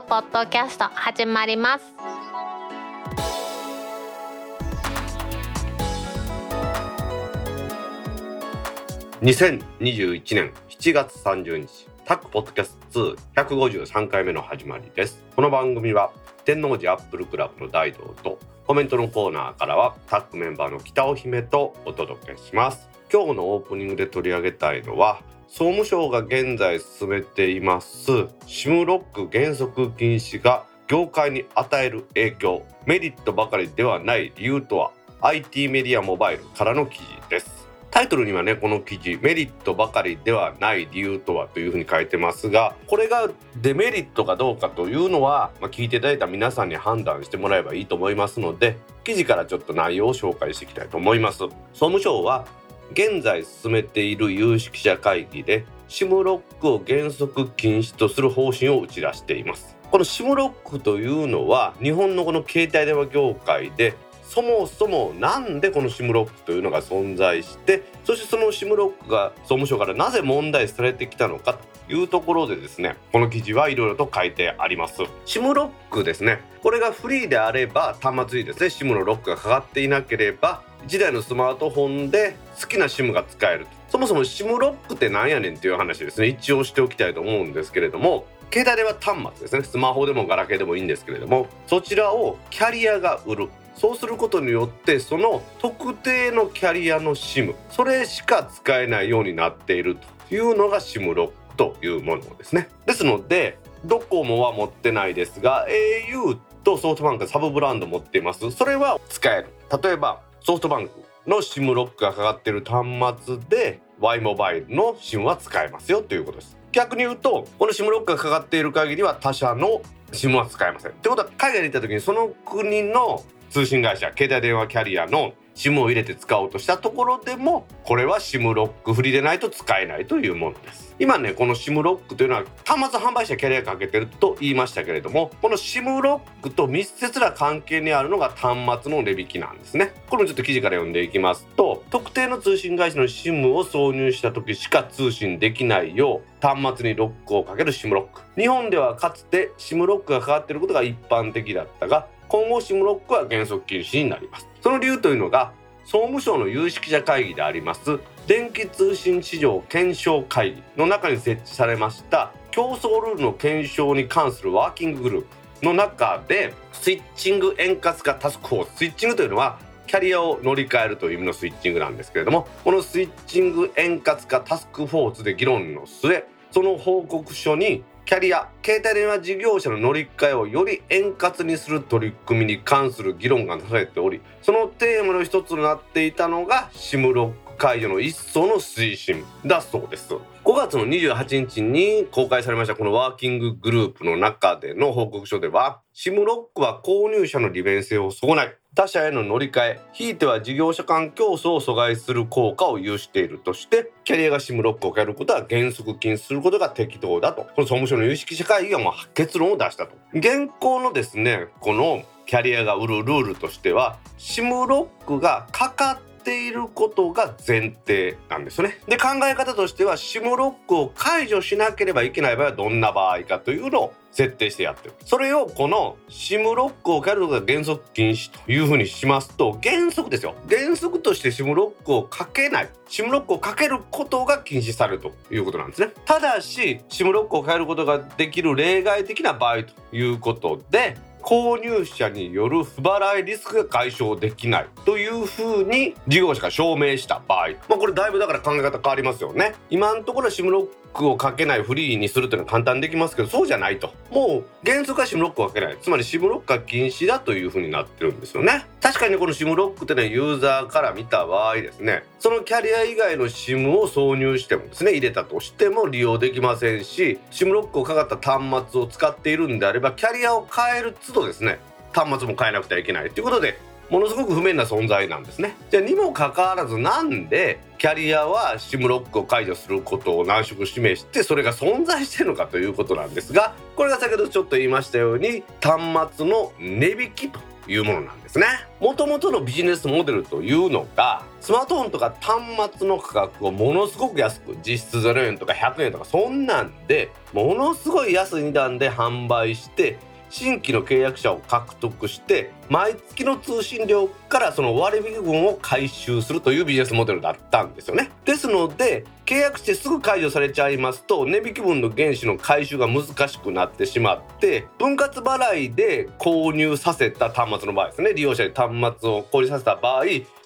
クポッドキャスト始まります。2021年7月30日タックポッドキャスト253回目の始まりです。この番組は天王寺アップルクラブの大道とコメントのコーナーからはタックメンバーの北尾姫とお届けします。今日のオープニングで取り上げたいのは総務省が現在進めていますシムロック原則禁止が業界に与える影響メリットばかりではない理由とは IT メディアモバイルからの記事です。タイトルにはねこの記事メリットばかりではない理由とはというふうに書いてますがこれがデメリットかどうかというのは、まあ、聞いていただいた皆さんに判断してもらえばいいと思いますので記事からちょっと内容を紹介していきたいと思います。総務省は現在進めている有識者会議でシムロックを原則禁止とする方針を打ち出しています。このシムロックというのは日本のこの携帯電話業界でそもそもなんでこのシムロックというのが存在してそしてそのシムロックが総務省からなぜ問題されてきたのかというところでですねこの記事はいろいろと書いてあります。シムロックですね。これがフリーであれば端末にですねシムのロックがかかっていなければ1台のスマートフォンで好きな SIM が使えるそもそも SIM ロックってなんやねんっていう話ですね。一応しておきたいと思うんですけれども。携帯電話端末ですね。スマホでもガラケーでもいいんですけれども。そちらをキャリアが売る。そうすることによってその特定のキャリアの SIM それしか使えないようになっているというのが SIM ロックというものですね。ですのでドコモは持ってないですが au とソフトバンクサブブランド持っています。それは使える。例えばソフトバンクの SIM ロックがかかっている端末で Y モバイルの SIM は使えますよということです。逆に言うとこの SIM ロックがかかっている限りは他社の SIM は使えません。ってことは海外に行った時にその国の通信会社携帯電話キャリアの SIM を入れて使おうとしたところでもこれは SIM ロックフリでないと使えないというものです。今ねこの SIM ロックというのは端末販売者キャリアかけてると言いましたけれどもこの SIM ロックと密接な関係にあるのが端末の値引きなんですね。これもちょっと記事から読んでいきますと特定の通信会社の SIM を挿入した時しか通信できないよう端末にロックをかける SIM ロック。日本ではかつて SIM ロックがかかっていることが一般的だったが今後 SIM ロックは原則禁止になります。その理由というのが総務省の有識者会議であります電気通信市場検証会議の中に設置されました競争ルールの検証に関するワーキンググループの中でスイッチング円滑化タスクフォーススイッチングというのはキャリアを乗り換えるという意味のスイッチングなんですけれどもこのスイッチング円滑化タスクフォースで議論の末その報告書にキャリア携帯電話事業者の乗り換えをより円滑にする取り組みに関する議論がなされておりそのテーマの一つとなっていたのが SIM ロック解除の一層の推進だそうです。5月の28日に公開されましたこのワーキンググループの中での報告書では SIM ロックは購入者の利便性を損ない。他社への乗り換えひいては事業者間競争を阻害する効果を有しているとしてキャリアが SIM ロックを受けることは原則禁止することが適当だと。この総務省の有識者会議がもう結論を出したと。現行のですねこのキャリアが売るルールとしては SIM ロックがかかっていることが前提なんですね。で考え方としては SIM ロックを解除しなければいけない場合はどんな場合かというのを設定してやってる。それをこの SIM ロックを変えることが原則禁止というふうにしますと原則ですよ。原則として SIM ロックをかけない。SIM ロックをかけることが禁止されるということなんですね。ただし SIM ロックを変えることができる例外的な場合ということで購入者による不払いリスクが解消できないというふうに事業者が証明した場合、まあ、これだいぶだから考え方変わりますよね。今のところシムロックをかけないフリーにするというのは簡単できますけどそうじゃないと。もう原則は SIM ロックをかけない。つまり SIM ロックは禁止だというふうになってるんですよね。確かにこの SIM ロックってねユーザーから見た場合ですね。そのキャリア以外の SIM を挿入してもですね入れたとしても利用できませんし SIM ロックをかかった端末を使っているんであればキャリアを変える都度ですね端末も変えなくてはいけないということでものすごく不便な存在なんですね。じゃあにもかかわらずなんでキャリアは SIM ロックを解除することを難色示してそれが存在してるのかということなんですがこれが先ほどちょっと言いましたように端末の値引きというものなんですねもともとのビジネスモデルというのがスマートフォンとか端末の価格をものすごく安く実質0円とか100円とかそんなんでものすごい安い値段で販売して新規の契約者を獲得して毎月の通信料からその割引分を回収するというビジネスモデルだったんですよね。ですので契約してすぐ解除されちゃいますと値引き分の原資の回収が難しくなってしまって分割払いで購入させた端末の場合ですね。利用者に端末を購入させた場合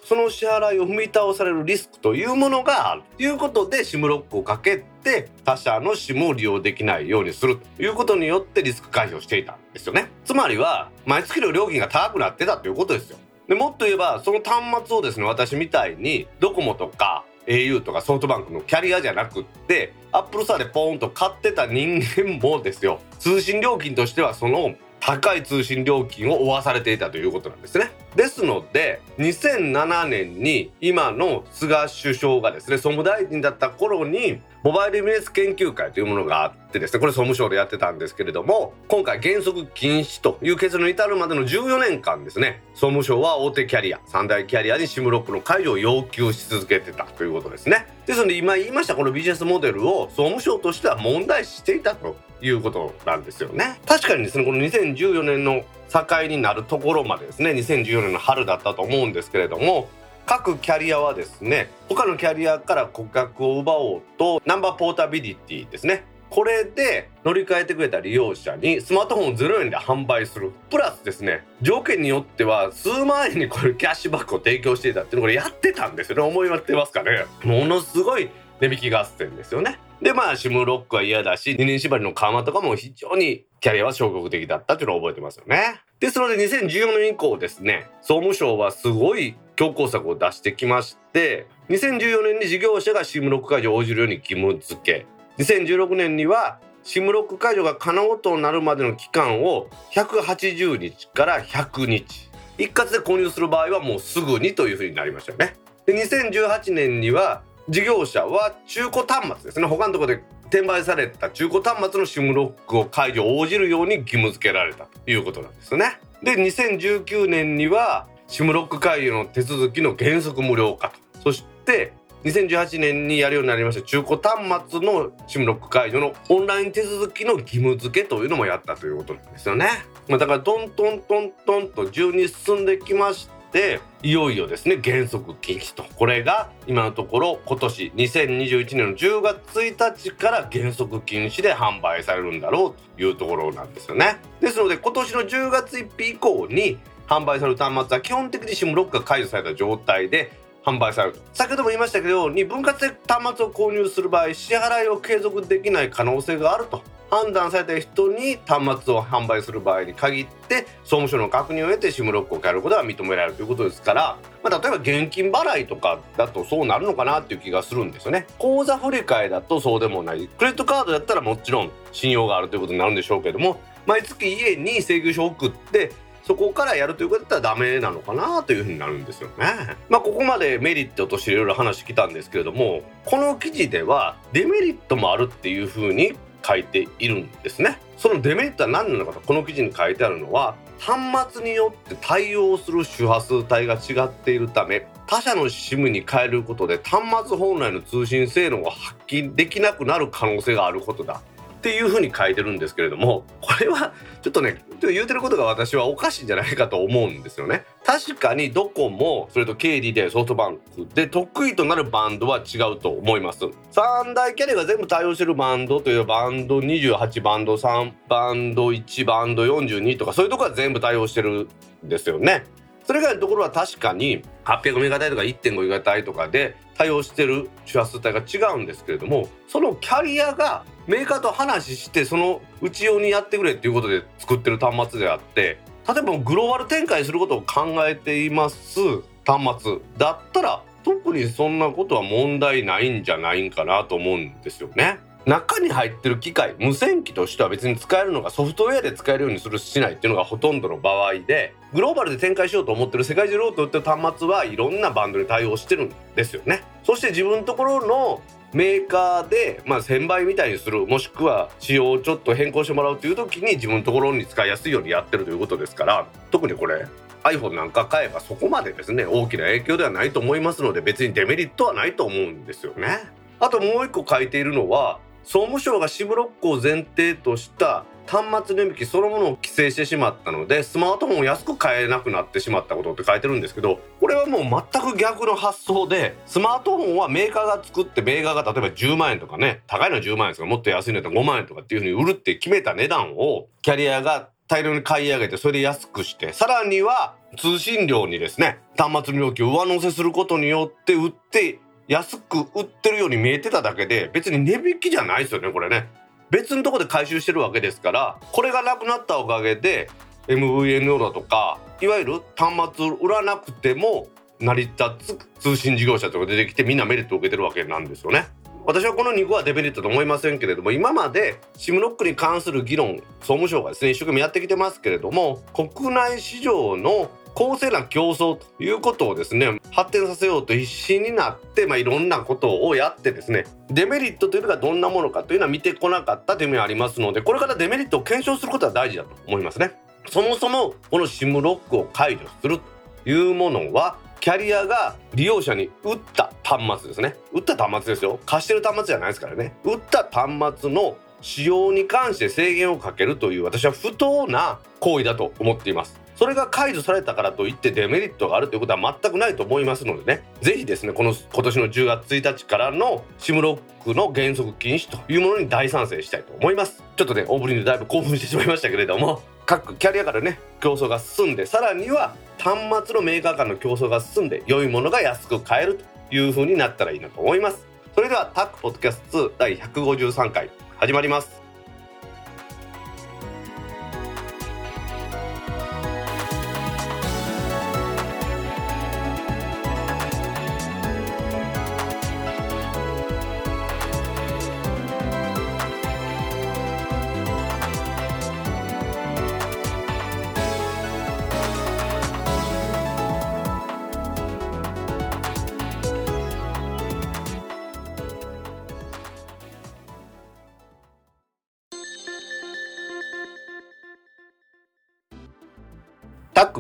その支払いを踏み倒されるリスクというものがあるということで SIM ロックをかけて他社の SIM を利用できないようにするということによってリスク回避をしていたんですよね。つまりは毎月の料金が高くなってたということですよ。でもっと言えばその端末をですね私みたいにドコモとか au とかソフトバンクのキャリアじゃなくってアップルストアでポーンと買ってた人間もですよ。通信料金としてはその高い通信料金を負わされていたということなんですね。ですので2007年に今の菅首相がですね総務大臣だった頃にモバイルビジネス研究会というものがあってですねこれ総務省でやってたんですけれども今回原則禁止という結論に至るまでの14年間ですね総務省は大手キャリア三大キャリアに SIM ロックの解除を要求し続けてたということですね。ですので今言いましたこのビジネスモデルを総務省としては問題視していたということなんですよね。確かにですねこの2014年の境になるところまでですね2014年の春だったと思うんですけれども各キャリアはですね他のキャリアから顧客を奪おうとナンバーポータビリティですねこれで乗り換えてくれた利用者にスマートフォンを0円で販売する。プラスですね条件によっては数万円にこれキャッシュバックを提供していたっていうのこれやってたんですよね。思いってますかね。ものすごい値引き合戦ですよね。でまあ SIM ロックは嫌だし2年縛りの緩和とかも非常にキャリアは消極的だったっていうのを覚えてますよね。ですので2014年以降ですね総務省はすごい強硬策を出してきまして2014年に事業者が SIM ロック解除を応じるように義務付け。2016年には SIM ロック解除が可能となるまでの期間を180日から100日。一括で購入する場合はもうすぐにというふうになりましたよね。で2018年には事業者は中古端末ですね。他のところで転売された中古端末の SIM ロックを解除応じるように義務付けられたということなんですね。で2019年には SIM ロック解除の手続きの原則無料化と。そして2018年にやるようになりました中古端末の SIM ロック解除のオンライン手続きの義務付けというのもやったということなんですよね。まあ、だからトントントントンと順に進んできましていよいよですね原則禁止とこれが今のところ今年2021年の10月1日から原則禁止で販売されるんだろうというところなんですよねですので今年の10月1日以降に販売される端末は基本的に SIM ロックが解除された状態で販売される。と先ほども言いましたけどに分割で端末を購入する場合支払いを継続できない可能性があると。判断された人に端末を販売する場合に限って総務省の確認を得て SIM ロックを変えることが認められるということですから、まあ、例えば現金払いとかだとそうなるのかなっていう気がするんですよね。口座振替だとそうでもない。クレジットカードだったらもちろん信用があるということになるんでしょうけども毎月家に請求書を送ってそこからやるということだったらダメなのかなというふうになるんですよね。まあここまでメリットとしていろいろ話きたんですけれどもこの記事ではデメリットもあるっていうふうに書いているんですねそのデメリットは何なのかとこの記事に書いてあるのは端末によって対応する周波数帯が違っているため他社の SIM に変えることで端末本来の通信性能が発揮できなくなる可能性があることだっていうふうに書いてるんですけれどもこれはちょっとね言うてることが私はおかしいんじゃないかと思うんですよね。確かにどこもそれと KD でソフトバンクで得意となるバンドは違うと思います。三大キャリアが全部対応してるバンドというバンド28バンド3バンド1バンド42とかそういうとこは全部対応してるんですよね。それ以外のところは確かに800メガ帯とか1.5ギガ帯とかで対応してる周波数帯が違うんですけれどもそのキャリアがメーカーと話してそのうち用にやってくれっていうことで作ってる端末であって例えばグローバル展開することを考えています端末だったら特にそんなことは問題ないんじゃないかなと思うんですよね。中に入ってる機械無線機としては別に使えるのがソフトウェアで使えるようにするしないっていうのがほとんどの場合でグローバルで展開しようと思ってる世界中ロートってる端末はいろんなバンドに対応してるんですよねそして自分のところのメーカーで、まあ、1000倍みたいにするもしくは仕様をちょっと変更してもらうという時に自分のところに使いやすいようにやってるということですから特にこれ iPhone なんか買えばそこまでですね大きな影響ではないと思いますので別にデメリットはないと思うんですよね。あともう一個書いているのは総務省が SIM ロックを前提とした端末値引きそのものを規制してしまったのでスマートフォンを安く買えなくなってしまったことって書いてるんですけどこれはもう全く逆の発想でスマートフォンはメーカーが作ってメーカーが例えば10万円とかね高いのは10万円ですがもっと安いのだと5万円とかっていうふうに売るって決めた値段をキャリアが大量に買い上げてそれで安くしてさらには通信料にですね端末料金を上乗せすることによって売って安く売ってるように見えてただけで別に値引きじゃないですよねこれね別のとこで回収してるわけですからこれがなくなったおかげで MVNO だとかいわゆる端末売らなくても成り立つ通信事業者とか出てきてみんなメリットを受けてるわけなんですよね。私はこの2個はデメリットと思いませんけれども今まで SIM ロックに関する議論総務省がですね一生懸命やってきてますけれども国内市場の公正な競争ということをですね発展させようと必死になって、まあ、いろんなことをやってですねデメリットというのがどんなものかというのは見てこなかったという面ありますのでこれからデメリットを検証することは大事だと思いますね。そもそもこの SIM ロックを解除するというものはキャリアが利用者に売った端末ですね。売った端末ですよ。貸してる端末じゃないですからね。売った端末の使用に関して制限をかけるという私は不当な行為だと思っています。それが解除されたからといってデメリットがあるということは全くないと思いますのでね。ぜひですねこの今年の10月1日からの SIM ロックの原則禁止というものに大賛成したいと思います。ちょっとねオープニングだいぶ興奮してしまいましたけれども 各キャリアからね競争が進んでさらには端末のメーカー間の競争が進んで良いものが安く買えるという風になったらいいなと思います。それではタックポッドキャスト2第153回始まります。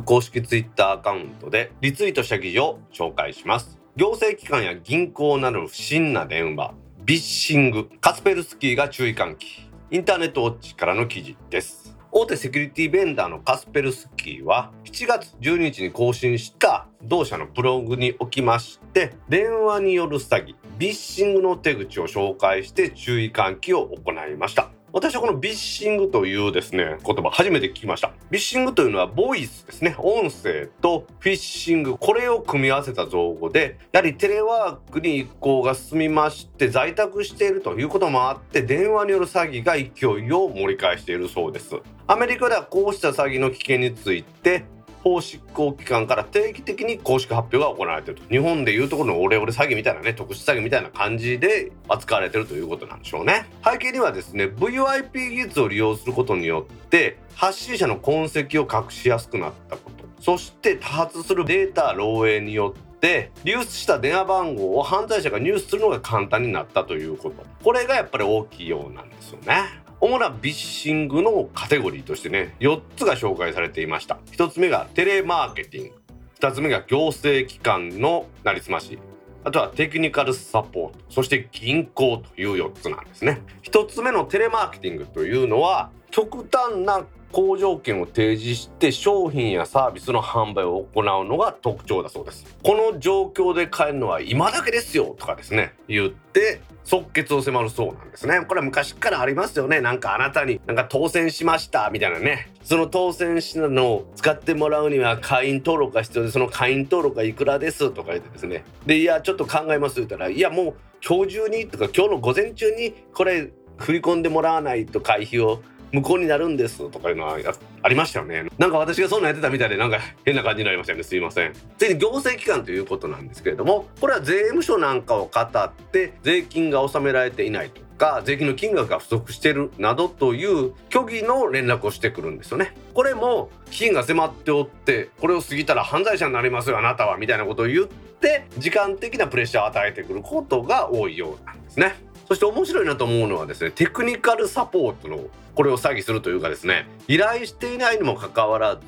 公式ツイッターアカウントでリツイートした記事を紹介します。行政機関や銀行などの不審な電話ビッシングカスペルスキーが注意喚起。インターネットウォッチからの記事です。大手セキュリティベンダーのカスペルスキーは7月12日に更新した同社のブログにおきまして電話による詐欺ビッシングの手口を紹介して注意喚起を行いました。私はこのビッシングというですね言葉初めて聞きました。ビッシングというのはボイスですね。音声とフィッシングこれを組み合わせた造語でやはりテレワークに移行が進みまして在宅しているということもあって電話による詐欺が勢いを盛り返しているそうです。アメリカではこうした詐欺の危険について法執行機関から定期的に公式発表が行われていると。日本でいうところのオレオレ詐欺みたいなね特殊詐欺みたいな感じで扱われているということなんでしょうね。背景にはですね VIP 技術を利用することによって発信者の痕跡を隠しやすくなったこと。そして多発するデータ漏洩によって流出した電話番号を犯罪者が入手するのが簡単になったということ。これがやっぱり大きいようなんですよね。主なビッシングのカテゴリーとしてね4つが紹介されていました。1つ目がテレマーケティング。2つ目が行政機関のなりすまし。あとはテクニカルサポート。そして銀行という4つなんですね。1つ目のテレマーケティングというのは極端な好条件を提示して商品やサービスの販売を行うのが特徴だそうです。この状況で買えるのは今だけですよとかですね言って即決を迫るそうなんですね。これは昔からありますよね。なんかあなたになんか当選しましたみたいなね。その当選したのを使ってもらうには会員登録が必要でその会員登録がいくらですとか言ってですね。でいやちょっと考えます言ったらいやもう今日中にとか今日の午前中にこれ振り込んでもらわないと会費を無効になるんですとかいうのはありましたよね。なんか私がそんなやってたみたいでなんか変な感じになりましたね。すいません。次に行政機関ということなんですけれどもこれは税務署なんかを語って税金が納められていないとか税金の金額が不足しているなどという虚偽の連絡をしてくるんですよね。これも期限が迫っておってこれを過ぎたら犯罪者になりますよあなたはみたいなことを言って時間的なプレッシャーを与えてくることが多いようなんですね。そして面白いなと思うのはですねテクニカルサポートのこれを詐欺するというかですね依頼していないにもかかわらず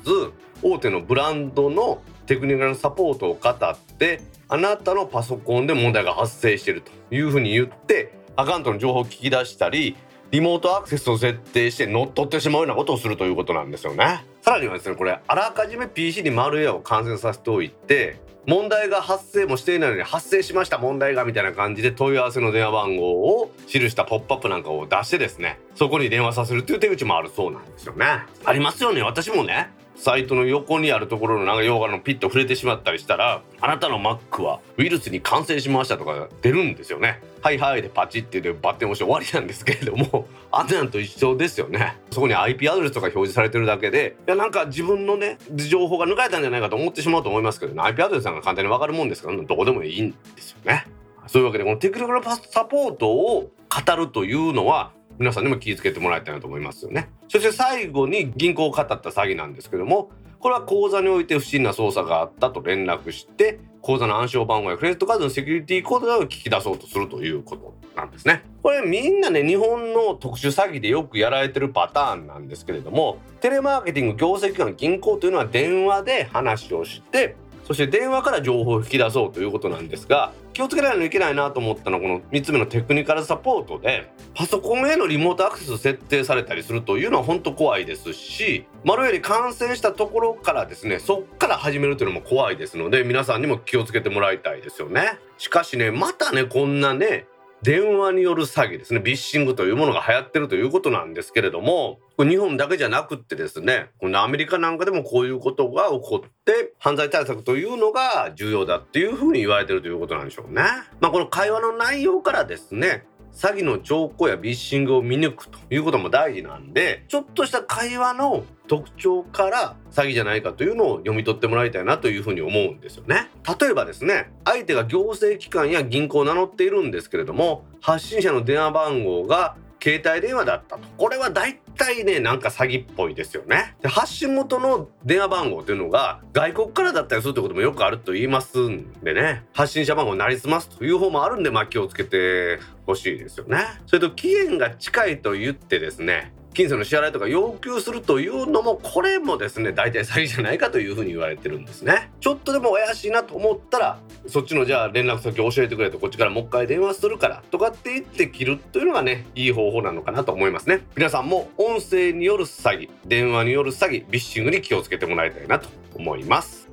大手のブランドのテクニカルサポートを語ってあなたのパソコンで問題が発生しているというふうに言ってアカウントの情報を聞き出したりリモートアクセスを設定して乗っ取ってしまうようなことをするということなんですよね。さらにはですねこれあらかじめ PC にマルウェアを感染させておいて問題が発生もしていないのに発生しました問題がみたいな感じで問い合わせの電話番号を記したポップアップなんかを出してですねそこに電話させるっていう手口もあるそうなんですよね。ありますよね私もね。サイトの横にあるところのなんか溶岩のピッと触れてしまったりしたらあなたの Mac はウイルスに感染しましたとか出るんですよね。はいはいでパチって言ってバッテン押して終わりなんですけれども あんなんと一緒ですよね。そこに IP アドレスとか表示されてるだけでいやなんか自分のね情報が抜かれたんじゃないかと思ってしまうと思いますけど、ね、IP アドレスなんか簡単に分かるもんですからどこでもいいんですよね。そういうわけでこのテクニカルサポートを語るというのは皆さんにも気をつけてもらいたいなと思いますよねそして最後に銀行を語った詐欺なんですけどもこれは口座において不審な操作があったと連絡して口座の暗証番号やクレジットカードのセキュリティコードを聞き出そうとするということなんですね。これみんなね日本の特殊詐欺でよくやられてるパターンなんですけれどもテレマーケティング業績機関銀行というのは電話で話をしてそして電話から情報を引き出そうということなんですが気をつけないといけないなと思ったのはこの3つ目のテクニカルサポートでパソコンへのリモートアクセス設定されたりするというのは本当怖いですしまるより感染したところからですねそっから始めるというのも怖いですので皆さんにも気をつけてもらいたいですよね。しかしねまたねこんなね電話による詐欺ですねビッシングというものが流行ってるということなんですけれどもこれ日本だけじゃなくってですねこのアメリカなんかでもこういうことが起こって犯罪対策というのが重要だっていうふうに言われてるということなんでしょうね。まあ、この会話の内容からですね詐欺の兆候やビッシングを見抜くということも大事なんでちょっとした会話の特徴から詐欺じゃないかというのを読み取ってもらいたいなというふうに思うんですよね。例えばですね相手が行政機関や銀行を名乗っているんですけれども発信者の電話番号が携帯電話だったと。これは大体ねなんか詐欺っぽいですよね。で発信元の電話番号というのが外国からだったりするってこともよくあると言いますんでね発信者番号になりすますという方もあるんでまあ気をつけてほしいですよね。それと期限が近いと言ってですね金銭の支払いとか要求するというのもこれもですね大体詐欺じゃないかというふうに言われてるんですね。ちょっとでも怪しいなと思ったらそっちのじゃあ連絡先教えてくれとこっちからもう一回電話するからとかって言って切るというのがねいい方法なのかなと思いますね。皆さんも音声による詐欺電話による詐欺ビッシングに気をつけてもらいたいなと思います。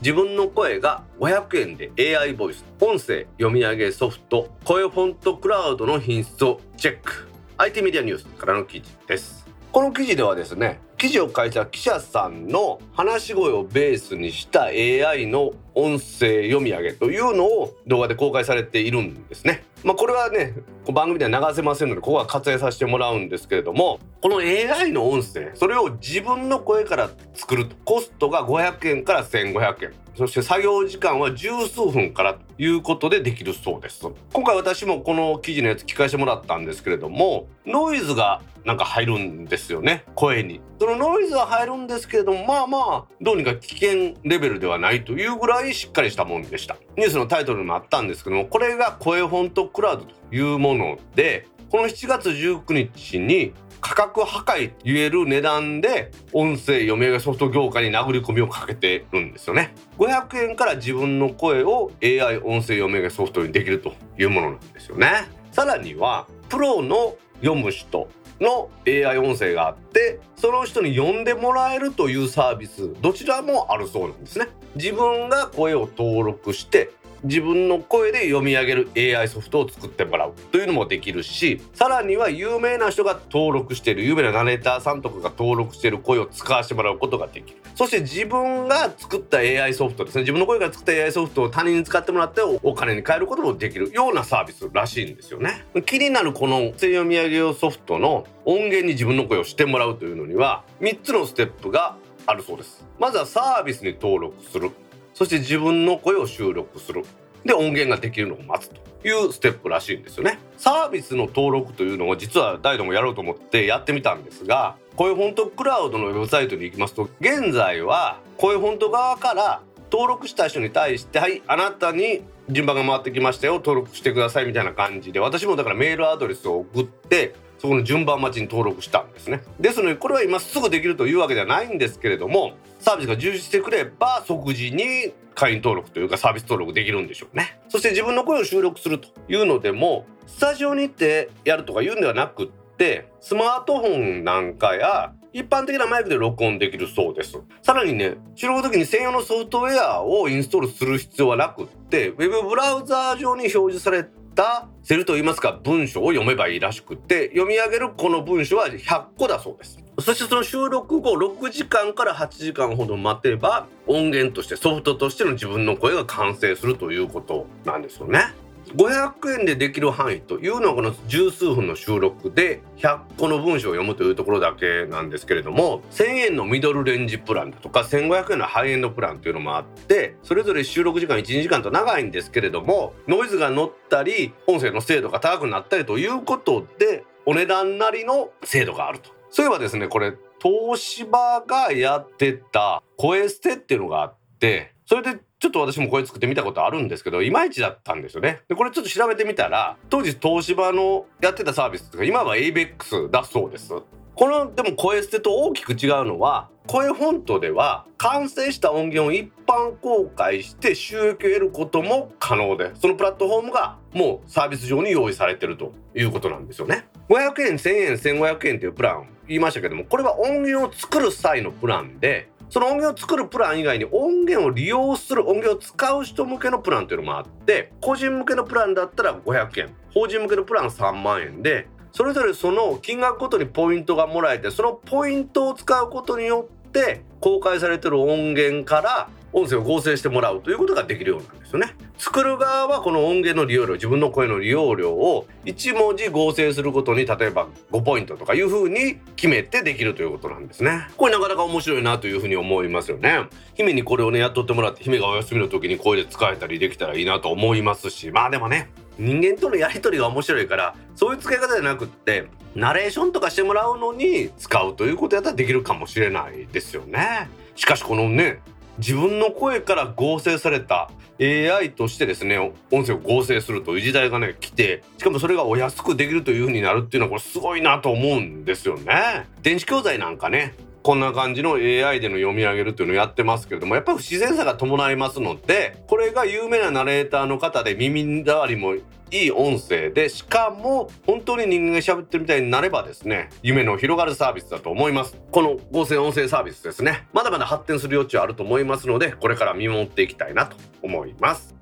自分の声が500円で AI ボイス音声読み上げソフト声フォントクラウドの品質をチェック。IT メディアニュースからの記事です。この記事ではですね記事を書いた記者さんの話し声をベースにした AI の音声読み上げというのを動画で公開されているんですね。まあ、これはね番組では流せませんのでここは割愛させてもらうんですけれどもこの AI の音声それを自分の声から作ると。コストが500円から1500円。そして作業時間は十数分からということでできるそうです。今回私もこの記事のやつ聞かせてもらったんですけれどもノイズがなんか入るんですよね。声に。そのノイズは入るんですけれどもまあまあどうにか危険レベルではないというぐらいしっかりしたもんでした。ニュースのタイトルにもあったんですけどもこれが声フォントクラウドというものでこの7月19日に価格破壊と言える値段で音声読み上げソフト業界に殴り込みをかけてるんですよね。500円から自分の声を AI 音声読み上げソフトにできるというものなんですよね。さらにはプロの読む人の AI 音声があってその人に呼んでもらえるというサービスどちらもあるそうなんですね。自分が声を登録して自分の声で読み上げる AI ソフトを作ってもらうというのもできるしさらには有名な人が登録している有名なナレーターさんとかが登録している声を使わせてもらうことができる。そして自分が作った AI ソフトですね。自分の声から作った AI ソフトを他人に使ってもらってお金に換えることもできるようなサービスらしいんですよね。気になるこの声読み上げ用ソフトの音源に自分の声をしてもらうというのには3つのステップがあるそうです。まずはサービスに登録する。そして自分の声を収録する。で音源ができるのを待つというステップらしいんですよね。サービスの登録というのを実は誰でもやろうと思ってやってみたんですが声フォントクラウドのウェブサイトに行きますと現在は声フォント側から登録した人に対してはいあなたに順番が回ってきましたよ登録してくださいみたいな感じで私もだからメールアドレスを送ってそこの順番待ちに登録したんですね。ですのでこれは今すぐできるというわけではないんですけれどもサービスが充実してくれば即時に会員登録というかサービス登録できるんでしょうね。そして自分の声を収録するというのでもスタジオに行ってやるとか言うんではなくってスマートフォンなんかや一般的なマイクで録音できるそうです。さらにね収録時に専用のソフトウェアをインストールする必要はなくってウェブブラウザー上に表示されたセルといいますか文章を読めばいいらしくて読み上げるこの文章は100個だそうです。そしてその収録後6時間から8時間ほど待てば音源としてソフトとしての自分の声が完成するということなんですよね。500円でできる範囲というのはこの十数分の収録で100個の文章を読むというところだけなんですけれども1000円のミドルレンジプランだとか1500円のハイエンドプランというのもあってそれぞれ収録時間12時間と長いんですけれどもノイズが乗ったり音声の精度が高くなったりということでお値段なりの精度があると。そういえばですねこれ東芝がやってた声捨てっていうのがあってそれでちょっと私も声作ってみたことあるんですけどいまいちだったんですよね。でこれちょっと調べてみたら当時東芝のやってたサービスとか今は ABEX だそうです。このでも声捨てと大きく違うのは声フォントでは完成した音源を一般公開して収益を得ることも可能でそのプラットフォームがもうサービス上に用意されてるということなんですよね。500円1000円1500円というプラン言いましたけどもこれは音源を作る際のプランでその音源を作るプラン以外に音源を利用する音源を使う人向けのプランというのもあって個人向けのプランだったら500円法人向けのプラン3万円でそれぞれその金額ごとにポイントがもらえてそのポイントを使うことによって公開されてる音源から音声を合成してもらうということができるようなんですよね。作る側はこの音源の利用料自分の声の利用料を1文字合成することに例えば5ポイントとかいう風に決めてできるということなんですね。これなかなか面白いなというふうに思いますよね。姫にこれをねやっとってもらって姫がお休みの時に声で使えたりできたらいいなと思いますしまあでもね人間とのやり取りが面白いからそういう使い方じゃなくってナレーションとかしてもらうのに使うということやったらできるかもしれないですよね。しかしこのね自分の声から合成された AI としてですね音声を合成するという時代がね来てしかもそれがお安くできるという風になるっていうのはこれすごいなと思うんですよね。電子教材なんかねこんな感じの AI での読み上げるっていうのをやってますけれどもやっぱり不自然さが伴いますのでこれが有名なナレーターの方で耳障りもいい音声でしかも本当に人間が喋ってるみたいになればですね夢の広がるサービスだと思います。この合成音声サービスですね。まだまだ発展する余地はあると思いますのでこれから見守っていきたいなと思います。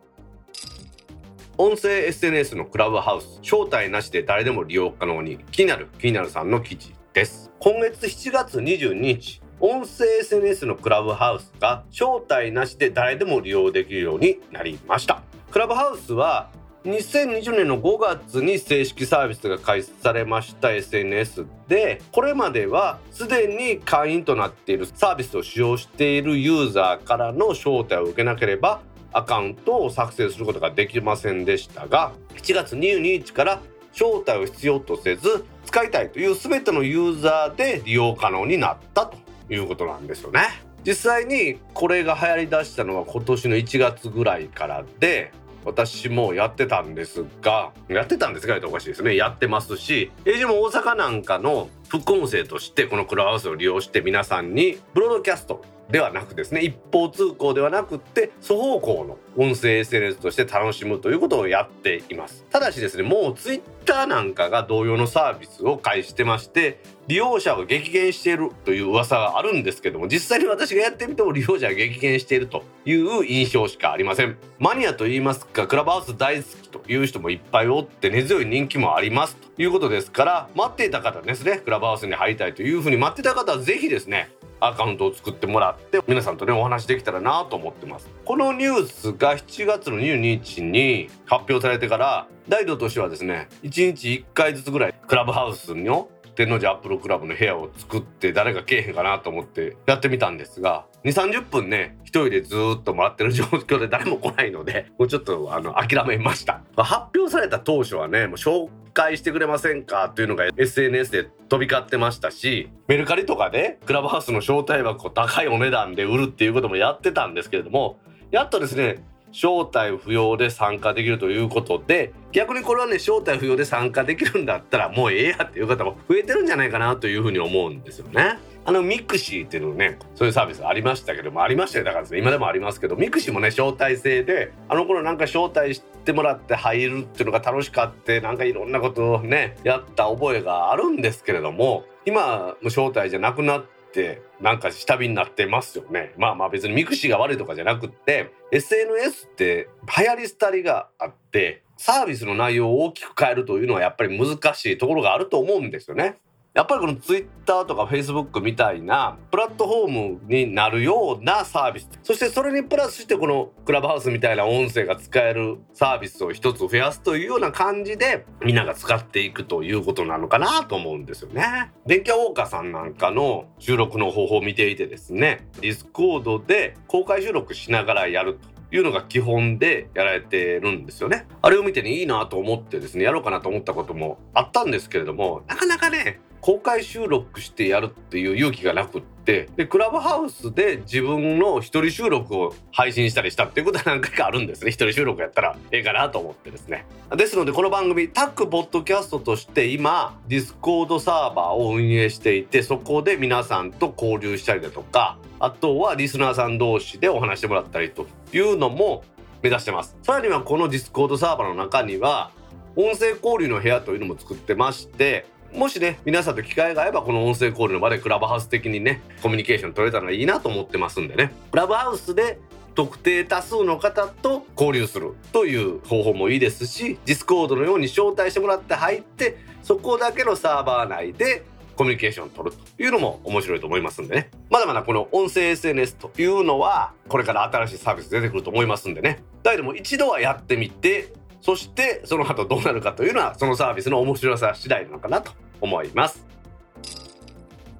音声 SNS のクラブハウス招待なしで誰でも利用可能に気になる気になるさんの記事です。今月7月22日音声 SNS のクラブハウスが招待なしで誰でも利用できるようになりました。クラブハウスは2020年の5月に正式サービスが開始されました SNS でこれまではすでに会員となっているサービスを使用しているユーザーからの招待を受けなければアカウントを作成することができませんでしたが7月22日から招待を必要とせず使いたいという全てのユーザーで利用可能になったということなんですよね。実際にこれが流行りだしたのは今年の1月ぐらいからで私もやってたんですがやってたんですがおかしいですね。やってますし英字も大阪なんかの副音声としてこのクラブハウスを利用して皆さんにブロードキャストではなくですね一方通行ではなくって双方向の音声 SNS として楽しむということをやっています。ただしですねもう Twitter なんかが同様のサービスを開始してまして利用者が激減しているという噂があるんですけども実際に私がやってみても利用者が激減しているという印象しかありません。マニアと言いますかクラブハウス大好きという人もいっぱいおって根強い人気もありますということですから待っていた方ですねクラブハウスに入りたいというふうに待ってた方は是非ですねアカウントを作ってもらって皆さんとねお話できたらなと思ってます。このニュースが7月の22日に発表されてから大道としてはですね1日1回ずつぐらいクラブハウスの天王寺アップルクラブの部屋を作って誰か来えへんかなと思ってやってみたんですが2 3 0分ね一人でずっともらってる状況で誰も来ないのでもうちょっとあの諦めました。発表された当初はねもう紹介してくれませんかというのが SNS で飛び交ってましたしメルカリとかでクラブハウスの招待箱を高いお値段で売るっていうこともやってたんですけれどもやっとですね招待不要で参加できるということで逆にこれはね招待不要で参加できるんだったらもうええやっていう方も増えてるんじゃないかなというふうに思うんですよね。あのミクシーっていうのねそういうサービスありましたけどもありましたよだからですね今でもありますけどミクシーもね招待制であの頃なんか招待してもらって入るっていうのが楽しかってなんかいろんなことをねやった覚えがあるんですけれども今も招待じゃなくなってなんか下火になってますよねまあまあ別にミクシーが悪いとかじゃなくって SNS って流行り廃りがあってサービスの内容を大きく変えるというのはやっぱり難しいところがあると思うんですよね。やっぱりこのツイッターとかフェイスブックみたいなプラットフォームになるようなサービスそしてそれにプラスしてこのクラブハウスみたいな音声が使えるサービスを一つ増やすというような感じでみんなが使っていくということなのかなと思うんですよね。電気屋ウォーカーさんなんかの収録の方法を見ていてですねディスコードで公開収録しながらやると。いうのが基本でやられてるんですよね。あれを見てねいいなと思ってですねやろうかなと思ったこともあったんですけれどもなかなかね公開収録してやるっていう勇気がなくってでクラブハウスで自分の一人収録を配信したりしたっていうことは何回かあるんですね。一人収録やったら。ええかなと思ってですね。ですのでこの番組タックポッドキャストとして今ディスコードサーバーを運営していてそこで皆さんと交流したりだとかあとはリスナーさん同士でお話してもらったりというのも目指してます。さらにはこのディスコードサーバーの中には音声交流の部屋というのも作ってましてもしね皆さんと機会が合えばこの音声交流の場でクラブハウス的にねコミュニケーション取れたらいいなと思ってますんでね。クラブハウスで特定多数の方と交流するという方法もいいですしディスコードのように招待してもらって入ってそこだけのサーバー内でコミュニケーションを取るというのも面白いと思いますんでね。まだまだこの音声 SNS というのはこれから新しいサービス出てくると思いますんでね。誰でも一度はやってみてそしてその後どうなるかというのはそのサービスの面白さ次第なのかなと思います。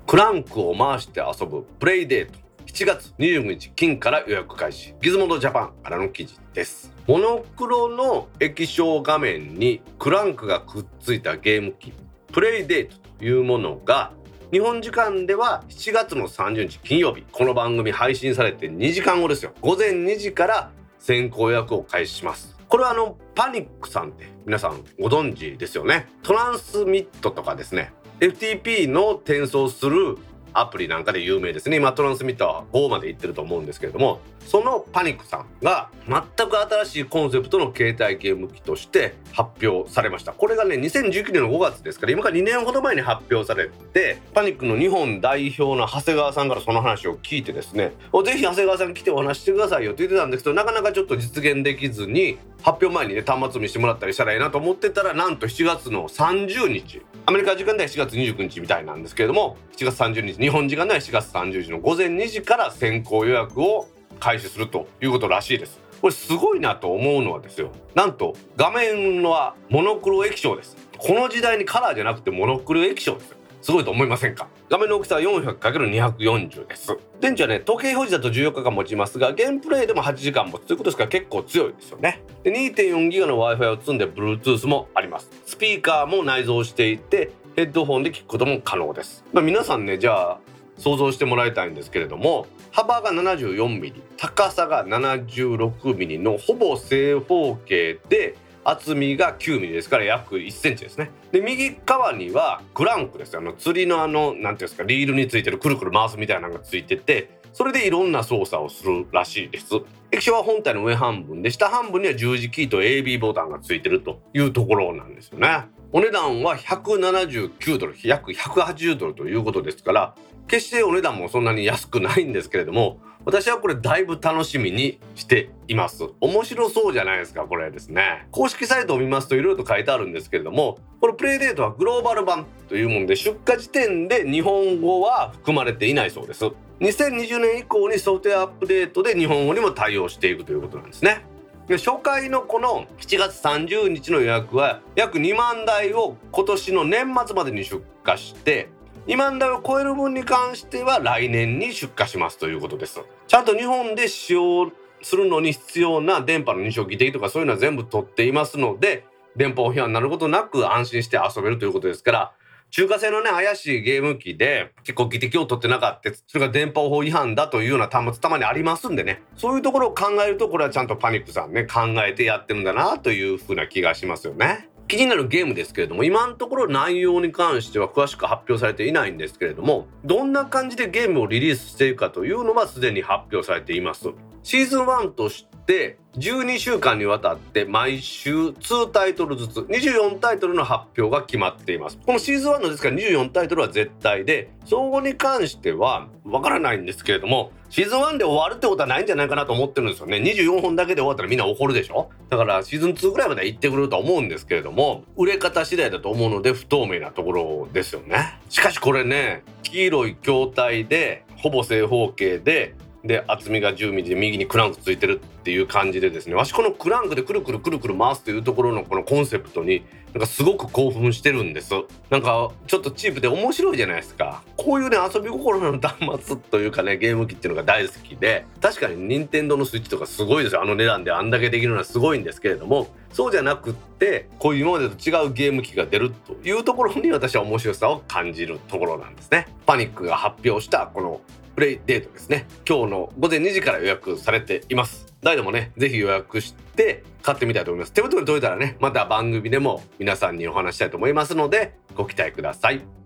クランクを回して遊ぶプレイデート。7月25日金から予約開始。ギズモンドジャパンからの記事です。モノクロの液晶画面にクランクがくっついたゲーム機。プレイデートというものが日本時間では7月の30日金曜日。この番組配信されて2時間後ですよ。午前2時から先行予約を開始します。これはあのパニックさんって皆さんご存知ですよね。トランスミットとかですね。FTP の転送するアプリなんかで有名ですね。今トランスミッターは5までいってると思うんですけれどもそのパニックさんが全く新しいコンセプトの携帯ゲーム機として発表されました。これがね2019年の5月ですから今から2年ほど前に発表されてパニックの日本代表の長谷川さんからその話を聞いてですねぜひ長谷川さん来てお話してくださいよって言ってたんですけどなかなかちょっと実現できずに発表前にね端末見してもらったりしたらいいなと思ってたらなんと7月の30日アメリカ時間では7月29日みたいなんですけれども7月30日日本時間では7月30日の午前2時から先行予約を開始するということらしいです。これすごいなと思うのはですよ。なんと画面はモノクロ液晶です。この時代にカラーじゃなくてモノクロ液晶ですすごいと思いませんか？画面の大きさは 400×240 です。電池はね時計表示だと14日間持ちますがゲームプレイでも8時間持つ。ということですから結構強いですよね。で 2.4GB の Wi-Fi を積んで Bluetooth もあります。スピーカーも内蔵していてヘッドホンで聞くことも可能です、まあ、皆さんねじゃあ想像してもらいたいんですけれども幅が 74mm 高さが 76mm のほぼ正方形で厚みが 9mm ですから約1センチですね。で右側にはクランクですあの釣りのあの何ていうんですかリールについてるくるくる回すみたいなのがついててそれでいろんな操作をするらしいです。液晶は本体の上半分で下半分には十字キーと AB ボタンがついてるというところなんですよね。お値段は179ドル約180ドルということですから決してお値段もそんなに安くないんですけれども私はこれだいぶ楽しみにしています。面白そうじゃないですかこれですね。公式サイトを見ますといろいろと書いてあるんですけれどもこのプレイデートはグローバル版というもので出荷時点で日本語は含まれていないそうです。2020年以降にソフトウェアアップデートで日本語にも対応していくということなんですね。初回のこの7月30日の予約は約2万台を今年の年末までに出荷して2万台を超える分に関しては来年に出荷しますということですちゃんと日本で使用するのに必要な電波の認証技的とかそういうのは全部取っていますので電波違反になることなく安心して遊べるということですから中華製のね怪しいゲーム機で結構技的を取ってなかったそれが電波法違反だというような端末たまにありますんでねそういうところを考えるとこれはちゃんとパニックさんね考えてやってるんだなというふうな気がしますよね。気になるゲームですけれども今のところ内容に関しては詳しく発表されていないんですけれどもどんな感じでゲームをリリースしているかというのはすでに発表されています。シーズン1として12週間にわたって毎週2タイトルずつ24タイトルの発表が決まっています。このシーズン1のですから24タイトルは絶対で総合に関してはわからないんですけれどもシーズン1で終わるってことはないんじゃないかなと思ってるんですよね。24本だけで終わったらみんな怒るでしょ？だからシーズン2ぐらいまで行ってくれると思うんですけれども売れ方次第だと思うので不透明なところですよね。しかしこれね黄色い筐体でほぼ正方形でで厚みが10ミリで右にクランクついてるっていう感じでですねわしこのクランクでくるくるくるくる回すというところのこのコンセプトになんかすごく興奮してるんです。なんかちょっとチープで面白いじゃないですか。こういうね遊び心の端末というかねゲーム機っていうのが大好きで確かに任天堂のスイッチとかすごいですよ。あの値段であんだけできるのはすごいんですけれどもそうじゃなくってこういう今までと違うゲーム機が出るというところに私は面白さを感じるところなんですね。パニックが発表したこのプレイデートですね。今日の午前2時から予約されています。誰でもねぜひ予約して買ってみたいと思います。手元に届いたらねまた番組でも皆さんにお話したいと思いますのでご期待ください。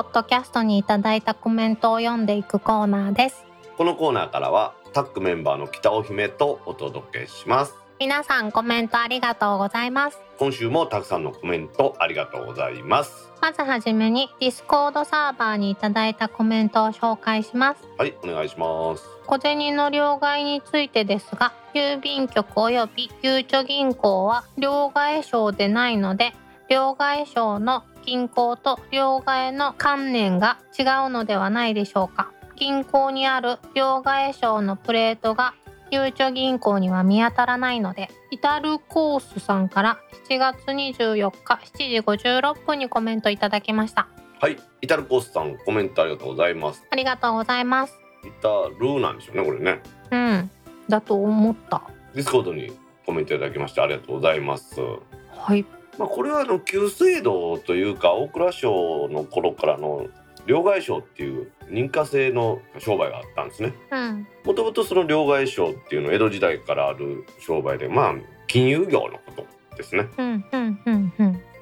ポッドキャストにいただいたコメントを読んでいくコーナーです。このコーナーからはタックメンバーの北尾姫とお届けします。皆さんコメントありがとうございます。今週もたくさんのコメントありがとうございます。まずはじめにディスコードサーバーにいただいたコメントを紹介します。はいお願いします。小銭の両替についてですが郵便局及びゆうちょ銀行は両替商でないので両替商の銀行と両替の観念が違うのではないでしょうか。銀行にある両替商のプレートがゆうちょ銀行には見当たらないのでイタルコースさんから7月24日7時56分にコメントいただきました。はいイタルコースさんコメントありがとうございます。ありがとうございます。イタルなんでしょうねこれね。うんだと思った。ディスコードにコメントいただきましてありがとうございます。はいまあ、これはあの旧制度というか大蔵省の頃からの両替商っていう認可制の商売があったんですね。うん。もともとその両替商っていうのは江戸時代からある商売でまあ金融業のことですね。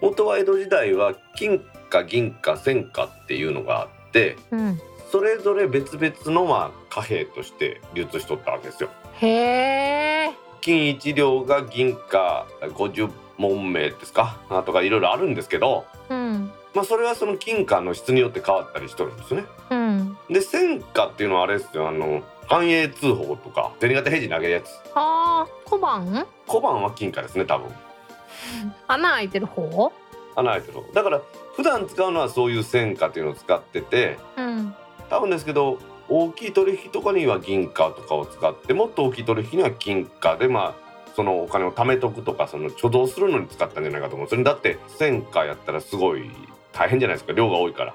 元は江戸時代は金貨銀貨銭貨っていうのがあってうん。それぞれ別々のまあ貨幣として流通しとったわけですよ。へえ金1両が銀貨50文名ですか？あとかいろいろあるんですけどうん。まあそれはその金貨の質によって変わったりしとるんですね。うん。で戦貨っていうのはあれですよ。あの繁栄通報とか銭形平次投げるやつ。あー小判？小判は金貨ですね多分。穴開いてる方？穴開いてるだから普段使うのはそういう戦貨っていうのを使っててうん。多分ですけど大きい取引とかには銀貨とかを使ってもっと大きい取引には金貨でまあそのお金を貯めとくとかその貯蔵するのに使ったんじゃないかと思う。それだって戦貨やったらすごい大変じゃないですか。量が多いから。